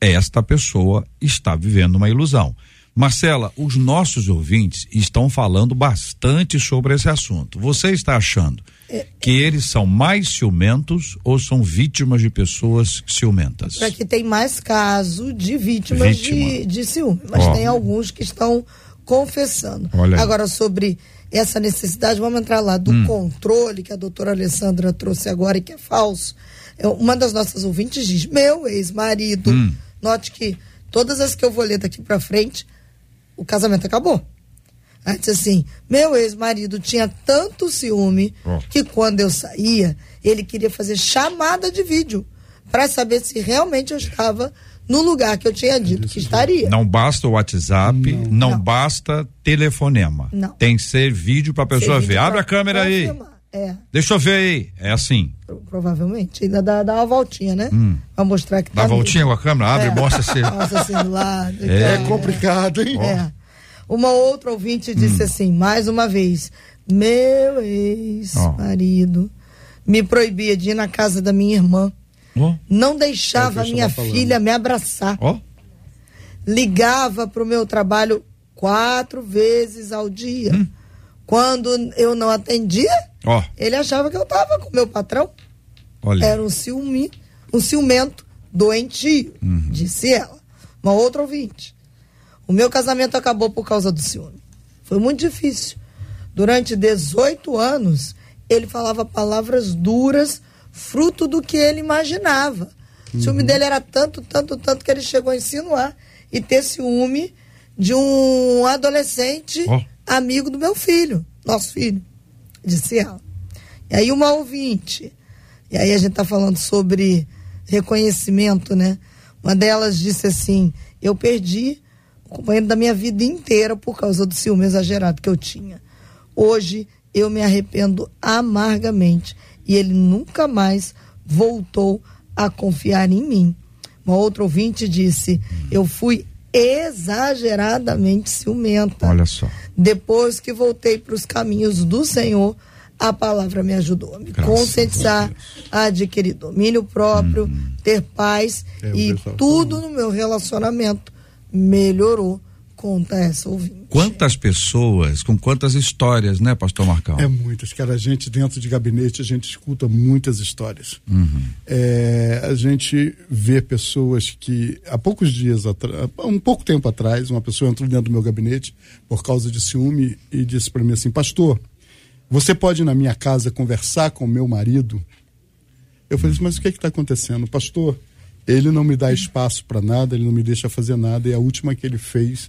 Esta pessoa está vivendo uma ilusão. Marcela, os nossos ouvintes estão falando bastante sobre esse assunto. Você está achando é, que eles são mais ciumentos ou são vítimas de pessoas ciumentas? Aqui tem mais caso de vítimas Vítima. de, de ciúme, mas oh. tem alguns que estão confessando. Agora, sobre essa necessidade, vamos entrar lá, do hum. controle que a doutora Alessandra trouxe agora e que é falso. É, uma das nossas ouvintes diz: meu ex-marido, hum. note que todas as que eu vou ler daqui para frente, o casamento acabou. Disse assim: meu ex-marido tinha tanto ciúme oh. que quando eu saía, ele queria fazer chamada de vídeo para saber se realmente eu estava no lugar que eu tinha dito que estaria. Não basta o WhatsApp, não, não, não. basta telefonema. Não. Tem que ser vídeo para a pessoa ver. Abre a câmera aí. É. Deixa eu ver aí. É assim. Provavelmente. Ainda dá, dá uma voltinha, né? Hum. Pra mostrar que tá. Dá uma voltinha com a câmera, abre, é. mostra assim. mostra lado. É, é complicado, hein? É. Uma outra ouvinte disse hum. assim, mais uma vez, meu ex-marido oh. me proibia de ir na casa da minha irmã Oh. Não deixava é minha filha me abraçar. Oh. Ligava para o meu trabalho quatro vezes ao dia. Hum. Quando eu não atendia, oh. ele achava que eu estava com meu patrão. Olha. Era um ciúme, um ciumento doentio, uhum. disse ela. Uma outra ouvinte. O meu casamento acabou por causa do ciúme. Foi muito difícil. Durante 18 anos, ele falava palavras duras, fruto do que ele imaginava. Uhum. O ciúme dele era tanto, tanto, tanto que ele chegou a insinuar e ter ciúme de um adolescente oh. amigo do meu filho, nosso filho, disse ela. E aí uma ouvinte, e aí a gente está falando sobre reconhecimento, né? Uma delas disse assim: Eu perdi o companheiro da minha vida inteira por causa do ciúme exagerado que eu tinha. Hoje eu me arrependo amargamente e ele nunca mais voltou a confiar em mim. Uma outra ouvinte disse: Eu fui exageradamente ciumenta. Olha só. Depois que voltei para os caminhos do Senhor, a palavra me ajudou a me Graças conscientizar, a, a, adquirir domínio próprio, hum. ter paz é, e tudo no meu relacionamento melhorou. Conta essa ouvinte. Quantas pessoas, com quantas histórias, né, Pastor Marcão? É muitas, cara. A gente, dentro de gabinete, a gente escuta muitas histórias. Uhum. É, a gente vê pessoas que, há poucos dias atrás, um pouco tempo atrás, uma pessoa entrou dentro do meu gabinete por causa de ciúme e disse para mim assim: Pastor, você pode ir na minha casa conversar com meu marido? Eu falei assim, mas o que é está acontecendo? Pastor, ele não me dá espaço para nada, ele não me deixa fazer nada, e a última que ele fez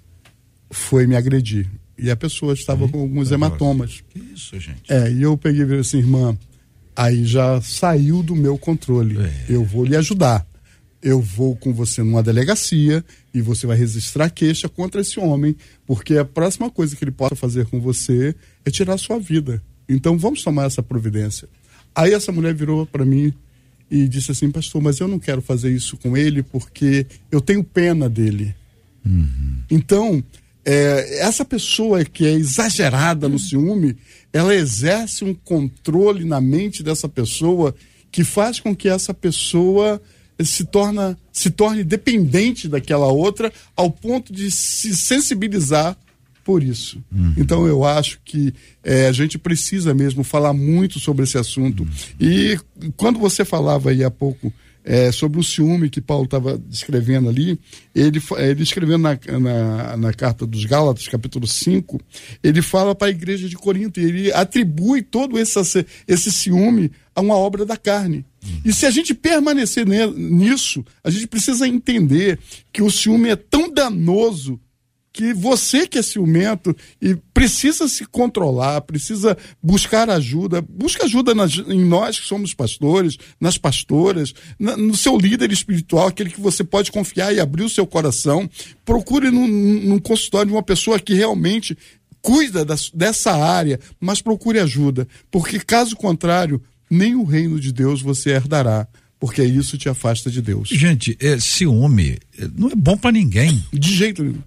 foi me agredir. E a pessoa estava com alguns hematomas. Que isso, gente? É, e eu peguei e falei assim, irmã, aí já saiu do meu controle. É. Eu vou lhe ajudar. Eu vou com você numa delegacia e você vai registrar queixa contra esse homem, porque a próxima coisa que ele possa fazer com você é tirar a sua vida. Então vamos tomar essa providência. Aí essa mulher virou para mim e disse assim, pastor, mas eu não quero fazer isso com ele porque eu tenho pena dele. Uhum. Então, é, essa pessoa que é exagerada no ciúme, ela exerce um controle na mente dessa pessoa que faz com que essa pessoa se torna se torne dependente daquela outra ao ponto de se sensibilizar por isso. Uhum. Então eu acho que é, a gente precisa mesmo falar muito sobre esse assunto. Uhum. E quando você falava aí há pouco é, sobre o ciúme que Paulo estava descrevendo ali, ele, ele escrevendo na, na, na, carta dos Gálatas, capítulo 5, ele fala para a igreja de Corinto, e ele atribui todo esse, esse ciúme a uma obra da carne. E se a gente permanecer nisso, a gente precisa entender que o ciúme é tão danoso que você que é ciumento e precisa se controlar, precisa buscar ajuda, busca ajuda nas, em nós que somos pastores, nas pastoras, na, no seu líder espiritual, aquele que você pode confiar e abrir o seu coração. Procure num, num consultório de uma pessoa que realmente cuida da, dessa área, mas procure ajuda, porque caso contrário, nem o reino de Deus você herdará porque isso te afasta de Deus. Gente, é, ciúme é, não é bom para ninguém. De jeito nenhum.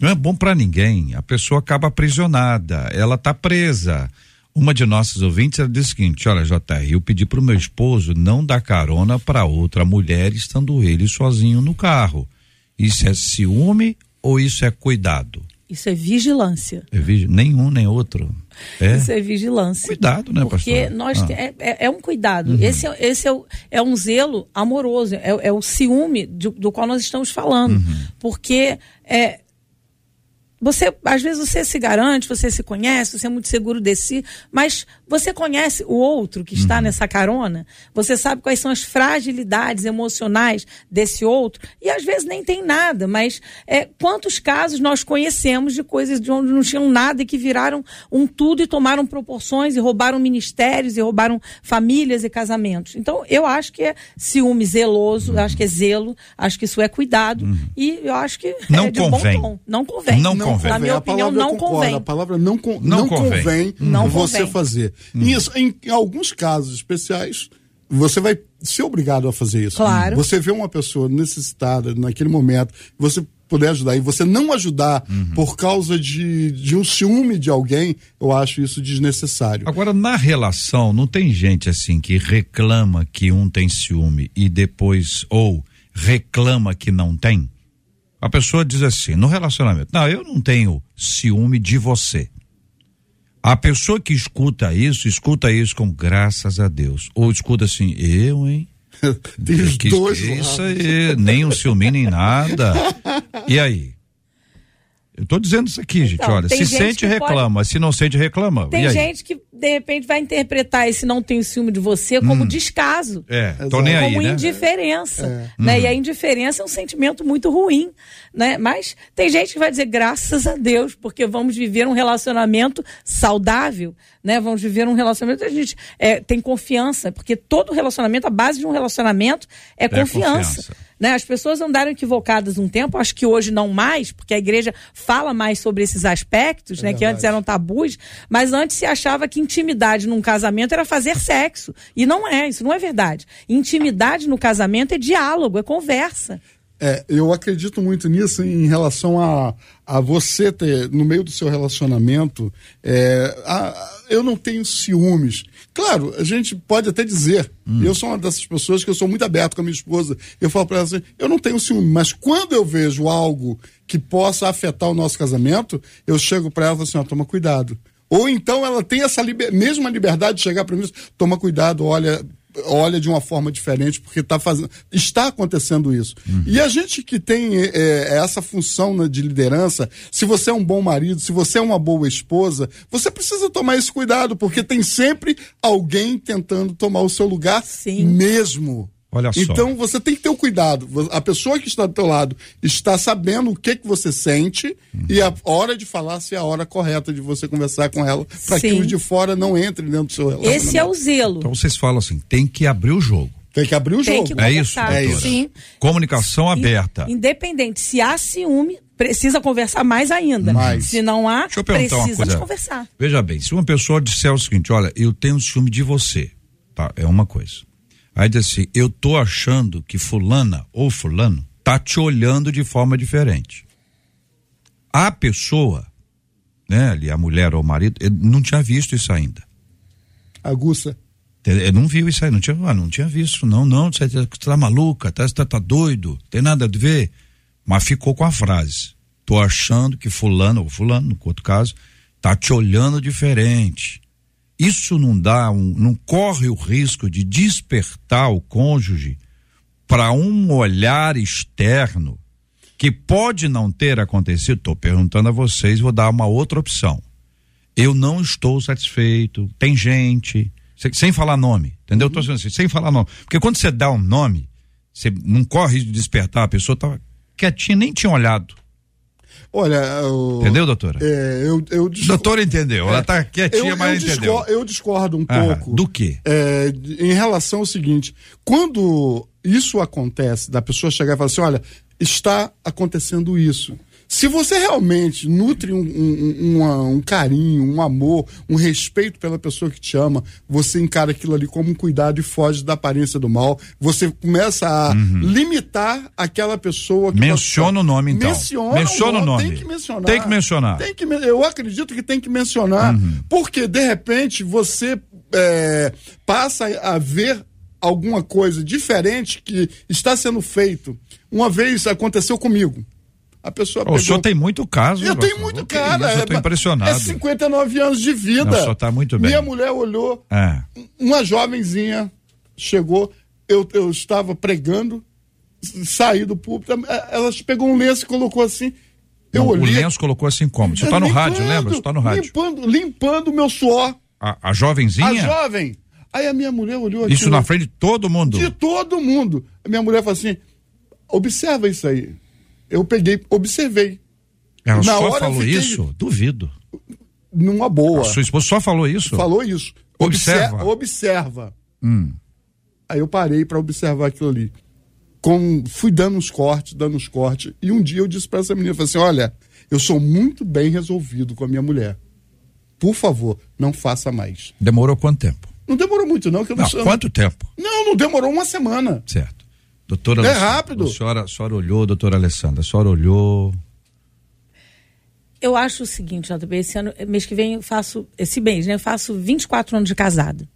Não é bom para ninguém. A pessoa acaba aprisionada, ela tá presa. Uma de nossas ouvintes ela disse o seguinte: olha, JR, eu pedi pro meu esposo não dar carona para outra mulher estando ele sozinho no carro. Isso é ciúme ou isso é cuidado? Isso é vigilância. É vigi nenhum nem outro. É. Isso é vigilância. Cuidado, né, Porque pastor? nós ah. é, é, é, um cuidado. Uhum. Esse, é, esse é, o, é um zelo amoroso, é, é o ciúme do, do qual nós estamos falando. Uhum. Porque é, você, às vezes você se garante, você se conhece, você é muito seguro de si, mas você conhece o outro que está uhum. nessa carona, você sabe quais são as fragilidades emocionais desse outro, e às vezes nem tem nada, mas é, quantos casos nós conhecemos de coisas de onde não tinham nada e que viraram um tudo e tomaram proporções e roubaram ministérios e roubaram famílias e casamentos. Então, eu acho que é ciúme zeloso, uhum. acho que é zelo, acho que isso é cuidado, uhum. e eu acho que não é de convém. bom tom. Não convém. Não, não convém. Na minha opinião, não convém. A palavra não, con não, não convém, convém não você convém. fazer. Hum. Isso, em, em alguns casos especiais, você vai ser obrigado a fazer isso. Claro. Você vê uma pessoa necessitada naquele momento, você puder ajudar e você não ajudar uhum. por causa de, de um ciúme de alguém, eu acho isso desnecessário. Agora, na relação, não tem gente assim que reclama que um tem ciúme e depois, ou reclama que não tem? A pessoa diz assim, no relacionamento, não, eu não tenho ciúme de você. A pessoa que escuta isso, escuta isso com graças a Deus. Ou escuta assim, eu, hein? Tem os que, dois isso aí, nem um ciúme, nem nada. E aí? Eu tô dizendo isso aqui, gente, então, olha, se gente sente, reclama, pode... se não sente, reclama. Tem gente que, de repente, vai interpretar esse não tenho ciúme de você como hum. descaso. É, tô nem aí, Como né? indiferença, é. né? Hum. E a indiferença é um sentimento muito ruim, né? Mas tem gente que vai dizer, graças a Deus, porque vamos viver um relacionamento saudável, né? Vamos viver um relacionamento, a gente é, tem confiança, porque todo relacionamento, a base de um relacionamento é, é confiança. confiança. Né? As pessoas andaram equivocadas um tempo, acho que hoje não mais, porque a igreja fala mais sobre esses aspectos, é né? Que antes eram tabus, mas antes se achava que intimidade num casamento era fazer sexo. E não é, isso não é verdade. Intimidade no casamento é diálogo, é conversa. É, eu acredito muito nisso em relação a, a você ter, no meio do seu relacionamento, é, a, eu não tenho ciúmes. Claro, a gente pode até dizer, hum. eu sou uma dessas pessoas que eu sou muito aberto com a minha esposa, eu falo para ela assim, eu não tenho ciúme, mas quando eu vejo algo que possa afetar o nosso casamento, eu chego para ela e falo assim, ó, toma cuidado. Ou então ela tem essa liber... mesma liberdade de chegar para mim, toma cuidado, olha, olha de uma forma diferente porque tá fazendo, está acontecendo isso. Uhum. E a gente que tem é, é, essa função né, de liderança, se você é um bom marido, se você é uma boa esposa, você precisa tomar esse cuidado porque tem sempre alguém tentando tomar o seu lugar Sim. mesmo. Olha só. Então você tem que ter o um cuidado. A pessoa que está do teu lado está sabendo o que que você sente uhum. e a hora de falar se é a hora correta de você conversar com ela para que os de fora não entre dentro do seu relacionamento. Esse é o zelo. Então vocês falam assim, tem que abrir o jogo. Tem que abrir o tem jogo. é isso, é isso. Sim. Comunicação aberta. Independente, se há ciúme, precisa conversar mais ainda. Mais. Se não há, precisa de conversar. Veja bem, se uma pessoa disser o seguinte, olha, eu tenho ciúme de você, tá? É uma coisa. Aí diz assim: eu tô achando que fulana ou fulano tá te olhando de forma diferente. A pessoa, né, ali, a mulher ou o marido, não tinha visto isso ainda. Aguça. Ele não viu isso aí, não tinha, ah, não tinha visto, não, não, você tá, tá maluca, tá, tá, tá doido, tem nada a ver. Mas ficou com a frase. Tô achando que fulano ou fulano, no outro caso, tá te olhando diferente isso não dá um, não corre o risco de despertar o cônjuge para um olhar externo que pode não ter acontecido. Estou perguntando a vocês, vou dar uma outra opção. Eu não estou satisfeito. Tem gente, sem, sem falar nome, entendeu? Uhum. Tô assim, sem falar nome. Porque quando você dá um nome, você não corre de despertar, a pessoa estava quietinha, nem tinha olhado. Olha, entendeu, doutora? É, eu, eu discor... Doutora entendeu, é, ela está quietinha, eu, mas eu entendeu. eu discordo um ah, pouco. Do que? É, em relação ao seguinte, quando isso acontece, da pessoa chegar e falar assim, olha, está acontecendo isso. Se você realmente nutre um, um, um, um, carinho, um amor, um respeito pela pessoa que te ama, você encara aquilo ali como um cuidado e foge da aparência do mal. Você começa a uhum. limitar aquela pessoa que Menciona o nome, então. Menciona, Menciona o nome. Tem que mencionar. Tem que mencionar. Tem que, eu acredito que tem que mencionar. Uhum. Porque, de repente, você é, passa a ver alguma coisa diferente que está sendo feito. Uma vez aconteceu comigo. A pessoa pegou... O senhor tem muito caso. Eu tenho muito, cara. eu tô é, impressionado. É 59 anos de vida. Não, o senhor tá muito bem. Minha mulher olhou, é. uma jovenzinha chegou, eu, eu estava pregando, saí do púlpito, ela pegou um lenço e colocou assim. Eu Não, olhei. O lenço colocou assim como? Você está no rádio, lembra? Você tá no rádio. Limpando, limpando o meu suor. A, a jovenzinha? A jovem. Aí a minha mulher olhou aqui. Isso na frente de todo mundo? De todo mundo. A minha mulher falou assim: observa isso aí eu peguei, observei. Ela Na só falou fiquei... isso? Duvido. Numa boa. A sua esposa só falou isso? Falou isso. Observa. Observa. Hum. Aí eu parei para observar aquilo ali. Com, fui dando uns cortes, dando uns cortes. E um dia eu disse para essa menina, falei assim, olha, eu sou muito bem resolvido com a minha mulher. Por favor, não faça mais. Demorou quanto tempo? Não demorou muito, não. Que eu não, não quanto tempo? Não, não demorou uma semana. Certo. Doutora É Alessandra, rápido. A senhora, a senhora olhou, doutora Alessandra, a senhora olhou. Eu acho o seguinte, JB, esse ano, mês que vem eu faço, esse mês, né? Eu faço 24 anos de casado.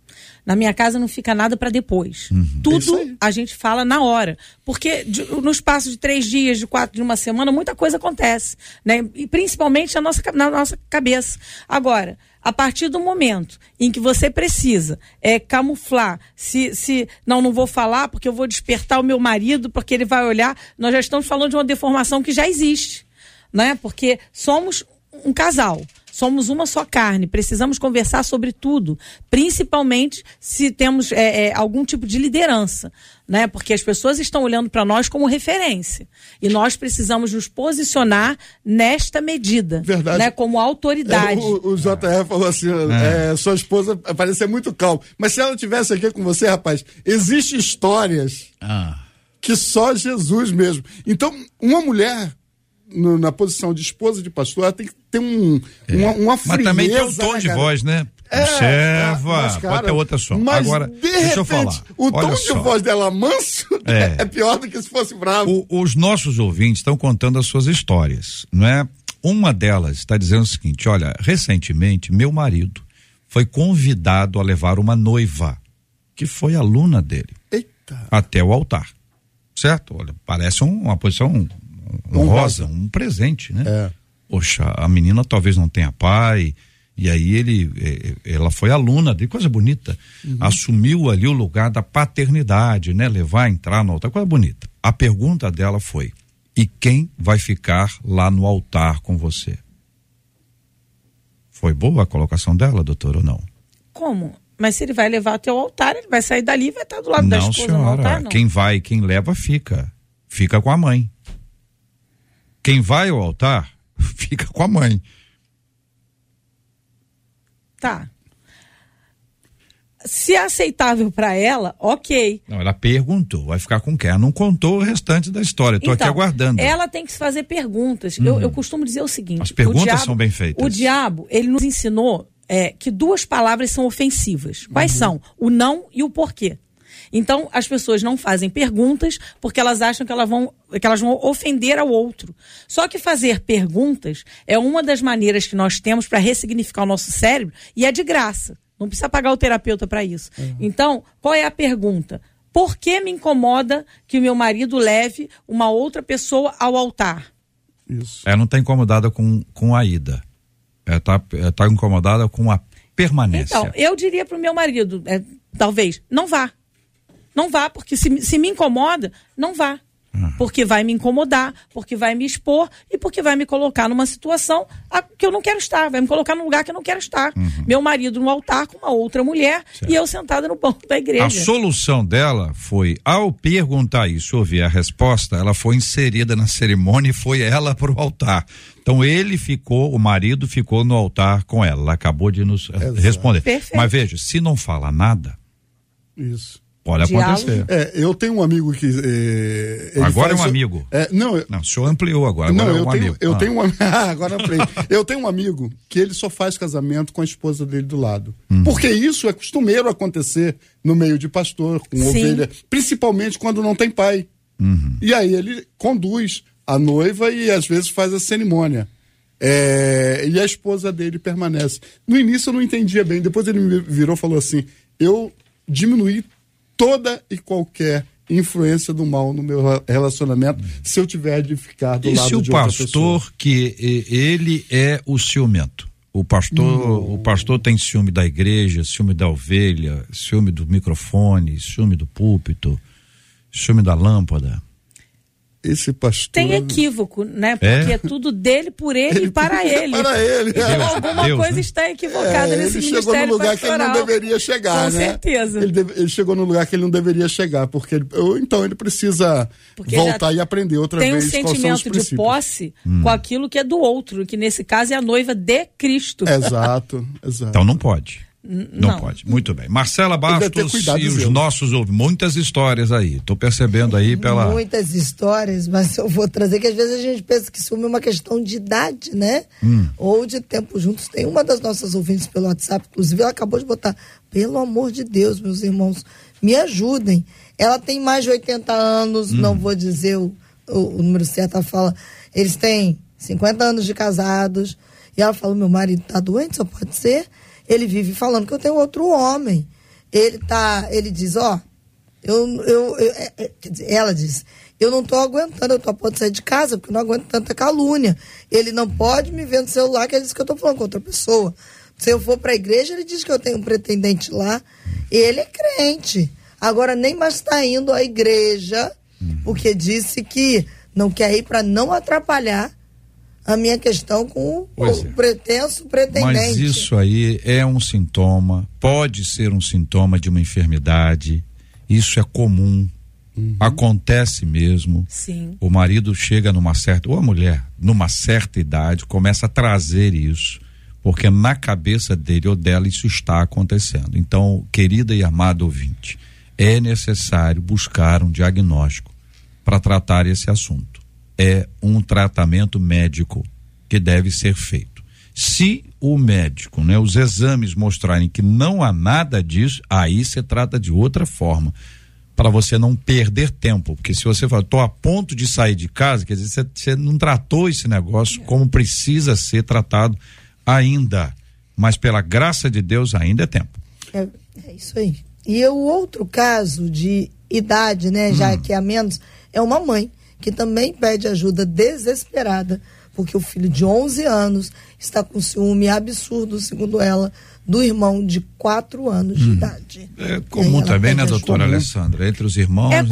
Na minha casa não fica nada para depois. É isso Tudo a gente fala na hora. Porque de- no espaço de três dias, de quatro, de uma semana, muita coisa acontece. Né? E principalmente na nossa, na nossa cabeça. Agora, a partir do momento em que você precisa é, camuflar, se, se não, não vou falar porque eu vou despertar o meu marido, porque ele vai olhar, nós já estamos falando de uma deformação que já existe né? Porque somos um casal, somos uma só carne, precisamos conversar sobre tudo, principalmente se temos é, é, algum tipo de liderança, né? Porque as pessoas estão olhando para nós como referência e nós precisamos nos posicionar nesta medida, Verdade. né? Como autoridade. É, o, o JR falou assim: é, sua esposa parece ser muito calma. Mas se ela estivesse aqui com você, rapaz, existem histórias Ah. que só Jesus mesmo. Então, uma mulher no- na posição de esposa de pastor, ela tem que ter um, uma, uma Mas também tem um frieza, tom né, de cara? voz, né? É, Observa, mas, cara, pode ter outra só. Mas, Agora, de deixa eu repente, falar. O tom Olha de só. voz dela manso É. é. pior do que se fosse bravo. O- os nossos ouvintes estão contando as suas histórias, não é? Uma delas está dizendo o seguinte: olha, recentemente meu marido foi convidado a levar uma noiva que foi aluna dele Eita. até o altar, certo? Olha, parece um- uma posição um, um Honrosa. rosa, um presente, né? É. Poxa, a menina talvez não tenha pai. E aí ele, eh, eh, ela foi aluna de coisa bonita, assumiu ali o lugar da paternidade, né? Levar, entrar no altar, coisa bonita. A pergunta dela foi: e quem vai ficar lá no altar com você? Foi boa a colocação dela, doutor, ou não? Como? Mas se ele vai levar até o altar, ele vai sair dali e vai estar do lado da não, esposa no senhora. altar, não. Quem vai, quem leva, fica. Fica com a mãe. Quem vai ao altar, fica com a mãe. Tá. Se é aceitável para ela, ok. Não, ela perguntou, vai ficar com quem? Ela não contou o restante da história. Estou aqui Então, aguardando. Uhum. Ela tem que se fazer perguntas. Eu, eu costumo dizer o seguinte: As perguntas diabo- são bem feitas. O diabo, ele nos ensinou é, que duas palavras são ofensivas. Quais Uhum. são? O não e o porquê. Então, as pessoas não fazem perguntas porque elas acham que elas, vão, que elas vão ofender ao outro. Só que fazer perguntas é uma das maneiras que nós temos para ressignificar o nosso cérebro e é de graça. Não precisa pagar o terapeuta para isso. Então, qual é a pergunta? Por que me incomoda que o meu marido leve uma outra pessoa ao altar? Isso. Ela não está incomodada com, com a ida. Ela está tá incomodada com a permanência. Então, eu diria para o meu marido, é, talvez, não vá. Não vá, porque se, se me incomoda, não vá. Porque vai me incomodar, porque vai me expor e porque vai me colocar numa situação a- que eu não quero estar, vai me colocar num lugar que eu não quero estar. Meu marido no altar com uma outra mulher e eu sentada no banco da igreja. A solução dela foi, ao perguntar isso, ouvir a resposta, ela foi inserida na cerimônia e foi ela para o altar. Então ele ficou, o marido ficou no altar com ela. Ela acabou de nos eh, responder. Perfeito. Mas veja, se não fala nada, Isso. Pode Diálogo. acontecer. É, eu tenho um amigo que. ele Agora é um amigo. É, não, eu- Não, o senhor ampliou agora. não, agora é eu um tenho, amigo. eu Ah. tenho um amigo. agora eu falei. Eu tenho um amigo que ele só faz casamento com a esposa dele do lado. Hum. Porque isso é costumeiro acontecer no meio de pastor, com Sim. ovelha, principalmente quando não tem pai. Uhum. E aí ele conduz a noiva e às vezes faz a cerimônia. É, e a esposa dele permanece. No início eu não entendia bem, depois ele me virou e falou assim: eu diminuí toda e qualquer influência do mal no meu relacionamento se eu tiver de ficar do E lado se o de outra pessoa. pastor que ele é o ciumento? O pastor, o pastor tem ciúme da igreja, ciúme da ovelha, ciúme do microfone, ciúme do púlpito, ciúme da lâmpada. Esse pastor. Tem equívoco, né? Porque é, tudo dele, por ele, e para ele. Para ele. Então, Deus, alguma Deus, coisa né? está equivocada É, nesse ele chegou no ministério lugar que ele não pastoral. deveria chegar, Com né? certeza. Ele, deve- ele chegou no lugar que ele não deveria chegar, porque ele, ou então ele precisa Porque voltar e aprender outra Tem um vez são os sentimento de posse com aquilo que é do outro, que nesse caso é a noiva de Cristo. Exato, exato. Então não pode. Não, não. pode. Muito bem. Marcela Bastos cuidado, e os nossos ouvintes. Muitas histórias aí. Tô percebendo aí pela. Muitas histórias, mas eu vou trazer que às vezes a gente pensa que ciúme é uma questão de idade, né? Ou de tempo juntos. Tem uma das nossas ouvintes pelo WhatsApp, inclusive, ela acabou de botar, pelo amor de Deus, meus irmãos, me ajudem. Ela tem mais de 80 anos, Hum. não vou dizer o, o, o número certo, ela fala. Eles têm 50 anos de casados. E ela fala: meu marido tá doente, só pode ser. Ele vive falando que eu tenho outro homem. Ele tá. Ele diz: ó, eu, eu, eu- é- é- ela diz, eu não tô aguentando, eu tô a ponto de sair de casa, porque eu não aguento tanta calúnia. Ele não pode me ver no celular, que ele diz que eu tô falando com outra pessoa. Se eu for pra igreja, ele diz que eu tenho um pretendente lá. Ele é crente. Agora nem mais está indo à igreja, porque disse que não quer ir para não atrapalhar a minha questão com o, Pois o é. pretenso pretendente. Mas isso aí é um sintoma, pode ser um sintoma de uma enfermidade. Isso é comum. Acontece mesmo. Sim. O marido chega numa certa, ou a mulher, numa certa idade, começa a trazer isso, porque na cabeça dele ou dela isso está acontecendo. Então, querida e amado ouvinte, é necessário buscar um diagnóstico para tratar esse assunto. É um tratamento médico que deve ser feito. Se o médico, né, os exames mostrarem que não há nada disso, aí você trata de outra forma para você não perder tempo, porque se você fala, estou a ponto de sair de casa, quer dizer, você- não tratou esse negócio como precisa ser tratado ainda, mas pela graça de Deus ainda é tempo. É, é isso aí. E o outro caso de idade, né, Hum. já que é a menos, é uma mãe que também pede ajuda desesperada, porque o filho de 11 anos está com ciúme absurdo, segundo ela, do irmão de 4 anos de idade. É E comum também, né, doutora Alessandra? Entre os irmãos. É né?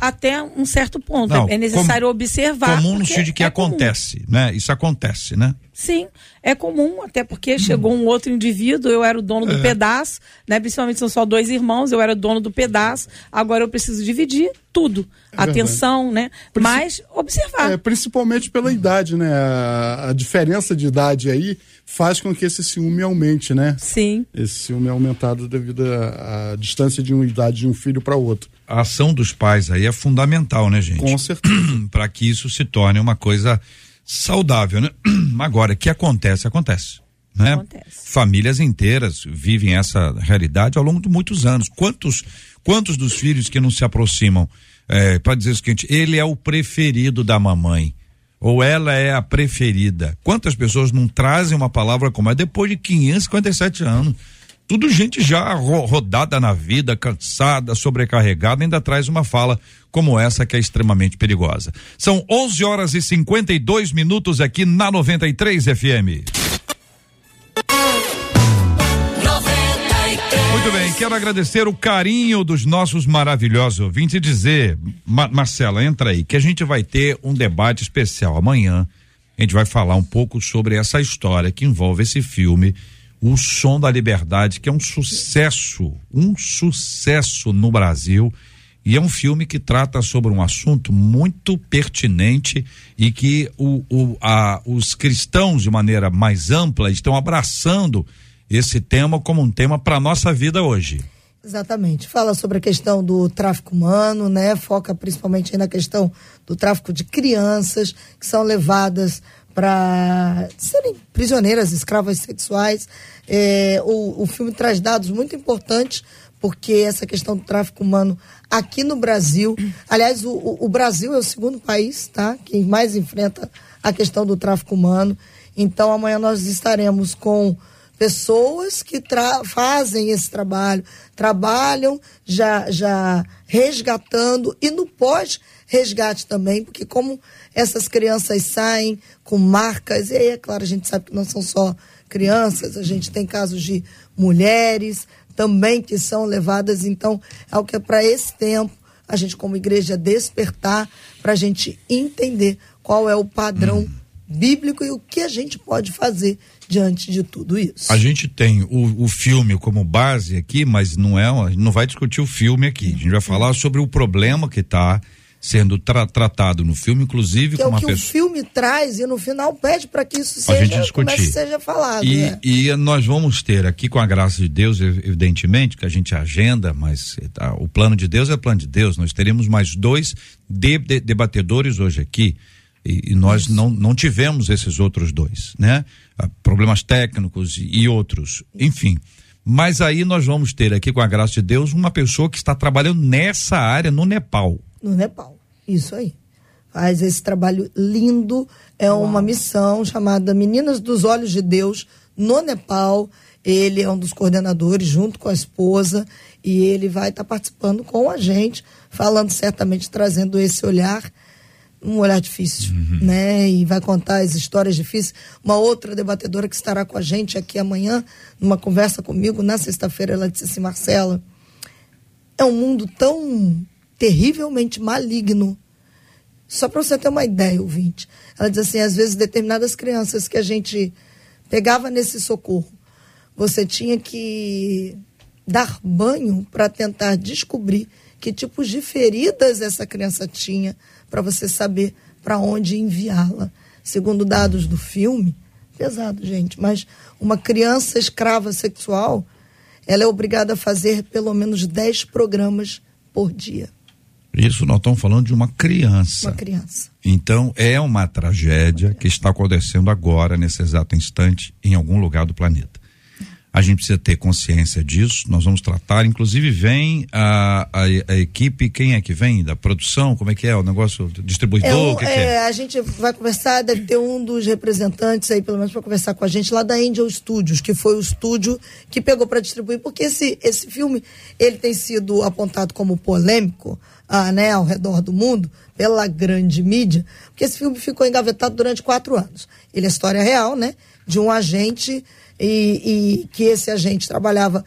Comum até um certo ponto. Não, é necessário com- observar. Comum no sentido de que é comum. acontece, né? Isso acontece, né? Sim, é comum, até porque chegou um outro indivíduo, eu era o dono do É. pedaço, né? Principalmente são só dois irmãos, eu era o dono do pedaço, agora eu preciso dividir tudo. Atenção, né? Mas observar. É, principalmente pela idade, né? A, a diferença de idade aí faz com que esse ciúme aumente, né? Sim. Esse ciúme é aumentado devido à distância de uma idade de um filho para outro. A ação dos pais aí é fundamental, né, gente? Com certeza. para que isso se torne uma coisa saudável, né? Agora, o que acontece? Acontece. Né? Acontece. Famílias inteiras vivem essa realidade ao longo de muitos anos. Quantos, quantos dos filhos que não se aproximam para dizer o seguinte, ele é o preferido da mamãe ou ela é a preferida? Quantas pessoas não trazem uma palavra como é depois de 557 anos? Tudo gente já ro- rodada na vida, cansada, sobrecarregada, ainda traz uma fala como essa que é extremamente perigosa. São 11 horas e 52 minutos aqui na 93 FM. Muito bem, quero agradecer o carinho dos nossos maravilhosos ouvintes e dizer, Ma Marcela, entra aí, que a gente vai ter um debate especial amanhã. A gente vai falar um pouco sobre essa história que envolve esse filme, O Som da Liberdade, que é um sucesso, um sucesso no Brasil. E é um filme que trata sobre um assunto muito pertinente e que o, o, a, os cristãos, de maneira mais ampla, estão abraçando esse tema como um tema para a nossa vida hoje. Exatamente. Fala sobre a questão do tráfico humano, né? Foca principalmente na questão do tráfico de crianças que são levadas para serem prisioneiras, escravas sexuais. É, o, o filme traz dados muito importantes, porque essa questão do tráfico humano aqui no Brasil, aliás, o, o- Brasil é o segundo país, tá? Que mais enfrenta a questão do tráfico humano. Então, amanhã nós estaremos com pessoas que fazem esse trabalho, trabalham já, já resgatando e no pós-resgate também, porque como essas crianças saem com marcas, e aí, é claro, a gente sabe que não são só crianças, a gente tem casos de mulheres também que são levadas, então é o que é para esse tempo a gente como igreja despertar para a gente entender qual é o padrão bíblico e o que a gente pode fazer diante de tudo isso. A gente tem o, o filme como base aqui, mas não é, não vai discutir o filme aqui. A gente vai falar sobre o problema que está sendo tra- tratado no filme, inclusive que é com o uma que pessoa. o filme traz e no final pede para que isso A gente seja, discutir. seja falado. E, né? e nós vamos ter aqui, com a graça de Deus, ev- evidentemente, que a gente agenda, mas tá, o plano de Deus é o plano de Deus. Nós teremos mais dois de- de- debatedores hoje aqui. E, e nós não, não tivemos esses outros dois, né? Ah, problemas técnicos e, e outros. Enfim. Mas aí nós vamos ter aqui, com a graça de Deus, uma pessoa que está trabalhando nessa área no Nepal. No Nepal, isso aí. Faz esse trabalho lindo. É Uau. uma missão chamada Meninas dos Olhos de Deus no Nepal. Ele é um dos coordenadores, junto com a esposa, e ele vai estar tá participando com a gente, falando certamente, trazendo esse olhar um olhar difícil, uhum. né? E vai contar as histórias difíceis. Uma outra debatedora que estará com a gente aqui amanhã, numa conversa comigo, na sexta-feira, ela disse assim, Marcela, é um mundo tão terrivelmente maligno. Só para você ter uma ideia, ouvinte. Ela diz assim, às vezes determinadas crianças que a gente pegava nesse socorro, você tinha que dar banho para tentar descobrir que tipos de feridas essa criança tinha para você saber para onde enviá-la. Segundo dados do filme, pesado, gente, mas uma criança escrava sexual, ela é obrigada a fazer pelo menos 10 programas por dia. Isso nós estamos falando de uma criança. Uma criança. Então é uma tragédia que está acontecendo agora, nesse exato instante, em algum lugar do planeta. A gente precisa ter consciência disso. Nós vamos tratar. Inclusive, vem a, a, a equipe. Quem é que vem? Da produção? Como é que é o negócio? Distribuidor? É, que é, que é? A gente vai conversar. Deve ter um dos representantes aí, pelo menos, para conversar com a gente, lá da Angel Studios, que foi o estúdio que pegou para distribuir. Porque esse, esse filme ele tem sido apontado como polêmico ah, né, ao redor do mundo pela grande mídia. Porque esse filme ficou engavetado durante quatro anos. Ele é história real, né? De um agente e, e que esse agente trabalhava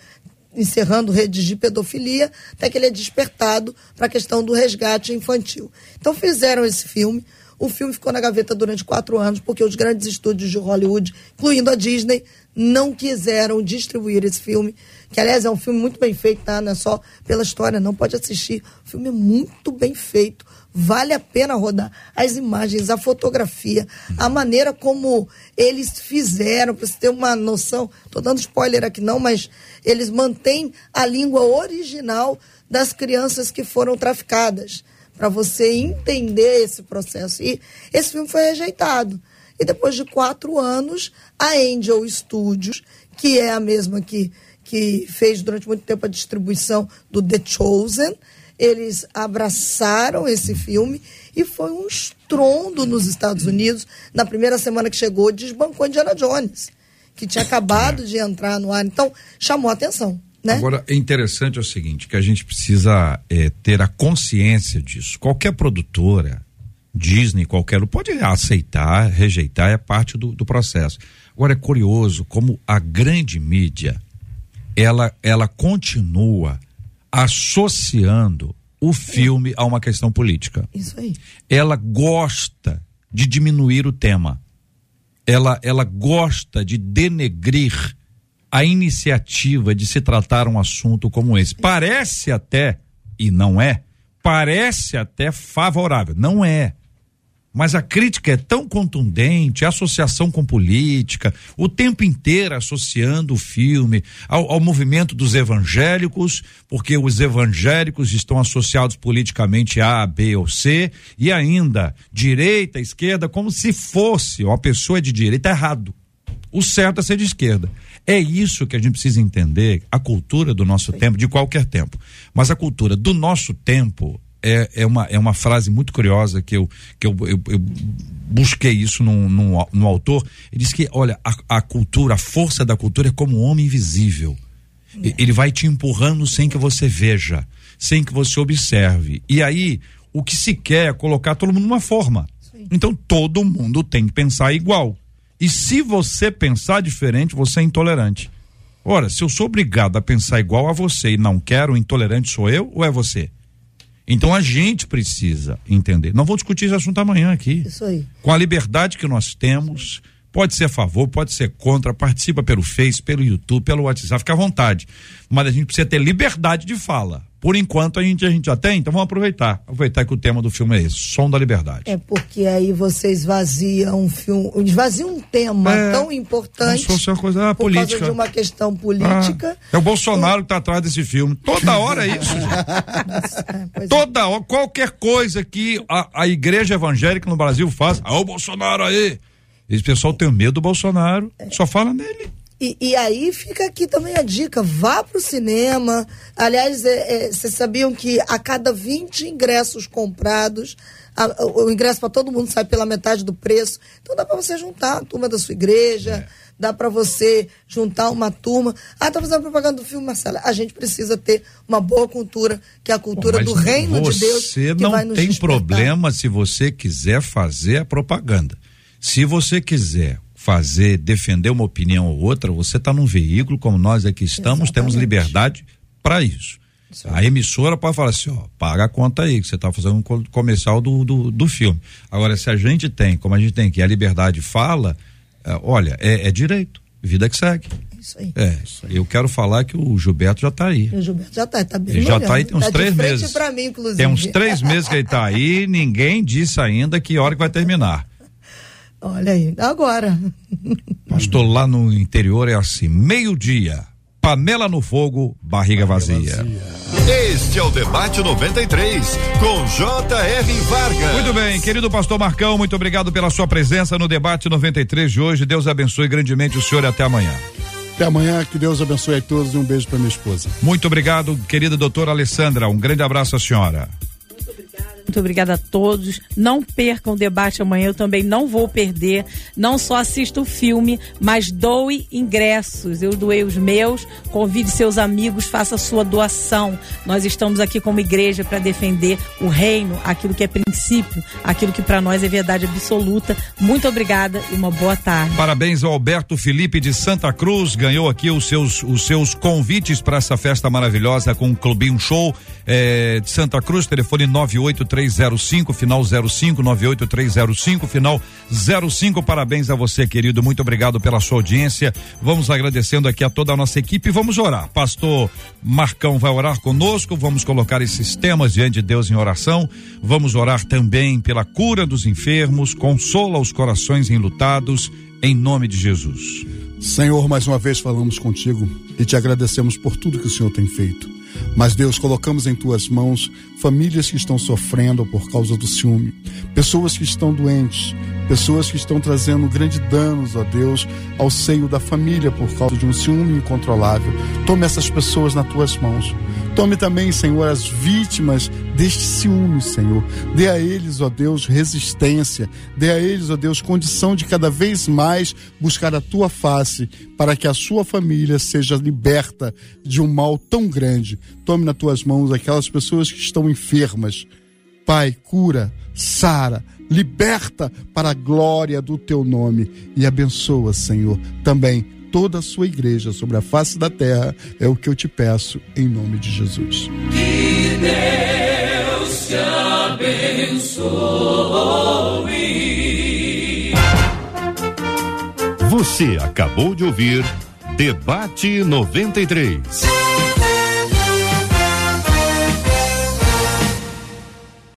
encerrando redes de pedofilia, até que ele é despertado para a questão do resgate infantil. Então fizeram esse filme. O filme ficou na gaveta durante quatro anos, porque os grandes estúdios de Hollywood, incluindo a Disney, não quiseram distribuir esse filme, que aliás é um filme muito bem feito, tá? Não é só pela história, não pode assistir. O filme é muito bem feito, vale a pena rodar as imagens, a fotografia, a maneira como eles fizeram, para você ter uma noção. Estou dando spoiler aqui não, mas eles mantêm a língua original das crianças que foram traficadas, para você entender esse processo. E esse filme foi rejeitado. E depois de quatro anos, a Angel Studios, que é a mesma que, que fez durante muito tempo a distribuição do The Chosen, eles abraçaram esse filme e foi um estrondo nos Estados Unidos. Na primeira semana que chegou, desbancou Indiana Jones, que tinha acabado de entrar no ar. Então, chamou a atenção. Né? Agora, é interessante é o seguinte, que a gente precisa é, ter a consciência disso. Qualquer produtora, Disney, qualquer pode aceitar, rejeitar, é parte do, do processo. Agora, é curioso como a grande mídia, ela, ela continua associando o filme a uma questão política. Isso aí. Ela gosta de diminuir o tema. Ela, ela gosta de denegrir a iniciativa de se tratar um assunto como esse. Parece até, e não é, parece até favorável. Não é mas a crítica é tão contundente, a associação com política, o tempo inteiro associando o filme ao, ao, movimento dos evangélicos, porque os evangélicos estão associados politicamente a, B ou C, e ainda direita, esquerda, como se fosse uma pessoa de direita errado. O certo é ser de esquerda. É isso que a gente precisa entender, a cultura do nosso tempo, de qualquer tempo. Mas a cultura do nosso tempo é, é, uma, é uma frase muito curiosa que eu, que eu, eu, eu busquei isso num, num, num, autor. Ele diz que, olha, a, a cultura, a força da cultura é como um homem invisível. É. Ele vai te empurrando sem que você veja, sem que você observe. E aí, o que se quer é colocar todo mundo numa forma. Sim. Então, todo mundo tem que pensar igual. E se você pensar diferente, você é intolerante. Ora, se eu sou obrigado a pensar igual a você e não quero, o intolerante sou eu ou é você? Então a gente precisa entender. Não vou discutir esse assunto amanhã aqui. Isso aí. Com a liberdade que nós temos, pode ser a favor, pode ser contra, participa pelo Face, pelo YouTube, pelo WhatsApp, fica à vontade. Mas a gente precisa ter liberdade de fala. Por enquanto a gente, a gente já tem, então vamos aproveitar. Aproveitar que o tema do filme é esse, Som da Liberdade. É porque aí você esvazia um filme, esvazia um tema é, tão importante. Como se fosse uma coisa ah, por política. Causa de uma questão política. Ah, é o Bolsonaro que está atrás desse filme. Toda hora é isso. é, Toda hora, qualquer coisa que a, a igreja evangélica no Brasil faz, ah, o Bolsonaro aí. Esse pessoal tem medo do Bolsonaro, é. só fala nele. E, e, aí fica aqui também a dica: vá para o cinema. Aliás, é, é, vocês sabiam que a cada 20 ingressos comprados, a, o, o ingresso para todo mundo sai pela metade do preço. Então dá para você juntar a turma da sua igreja. É dá para você juntar uma turma. Ah, tá fazendo propaganda do filme, Marcela. A gente precisa ter uma boa cultura, que é a cultura Bom, do reino de Deus. Você não tem despertar. problema se você quiser fazer a propaganda. Se você quiser fazer, defender uma opinião ou outra, você está num veículo como nós aqui estamos, Exatamente. temos liberdade para isso. A emissora pode falar assim, ó, paga a conta aí, que você está fazendo um comercial do, do, do, filme. Agora, se a gente tem, como a gente tem que a liberdade fala, é, olha, é, é, direito, vida que segue. Isso aí. É, isso aí. eu quero falar que o Gilberto já está aí. O Gilberto já está, tá bem Ele já está aí tem uns tá três meses. Mim. Tem uns três meses que ele está aí, ninguém disse ainda que hora que vai terminar. Olha aí, agora. Pastor, lá no interior é assim, meio-dia, panela no fogo, barriga vazia. Este é o Debate 93, com J.R. Vargas. Muito bem, querido pastor Marcão, muito obrigado pela sua presença no Debate 93 de hoje. Deus abençoe grandemente o senhor e até amanhã. Até amanhã, que Deus abençoe a todos e um beijo para minha esposa. Muito obrigado, querida doutora Alessandra. Um grande abraço à senhora. Muito obrigada a todos. Não percam o debate amanhã, eu também não vou perder. Não só assista o filme, mas doe ingressos. Eu doei os meus. Convide seus amigos, faça sua doação. Nós estamos aqui como igreja para defender o reino, aquilo que é princípio, aquilo que para nós é verdade absoluta. Muito obrigada e uma boa tarde. Parabéns ao Alberto Felipe de Santa Cruz, ganhou aqui os seus os seus convites para essa festa maravilhosa com o Clubinho Show é, de Santa Cruz, telefone 98305, final 05, 98305, final 05. Parabéns a você, querido. Muito obrigado pela sua audiência. Vamos agradecendo aqui a toda a nossa equipe vamos orar. Pastor Marcão vai orar conosco. Vamos colocar esses temas diante de Deus em oração. Vamos orar também pela cura dos enfermos, consola os corações enlutados, em nome de Jesus. Senhor, mais uma vez falamos contigo e te agradecemos por tudo que o Senhor tem feito. Mas, Deus, colocamos em tuas mãos famílias que estão sofrendo por causa do ciúme, pessoas que estão doentes, pessoas que estão trazendo grandes danos, ó Deus, ao seio da família por causa de um ciúme incontrolável. Tome essas pessoas nas tuas mãos. Tome também, Senhor, as vítimas deste ciúme, Senhor. Dê a eles, ó Deus, resistência. Dê a eles, ó Deus, condição de cada vez mais buscar a tua face para que a sua família seja liberta de um mal tão grande. Tome nas tuas mãos aquelas pessoas que estão enfermas. Pai, cura, sara, liberta para a glória do teu nome e abençoa, Senhor, também toda a sua igreja sobre a face da terra. É o que eu te peço em nome de Jesus. Que Deus te abençoe. Você acabou de ouvir Debate 93.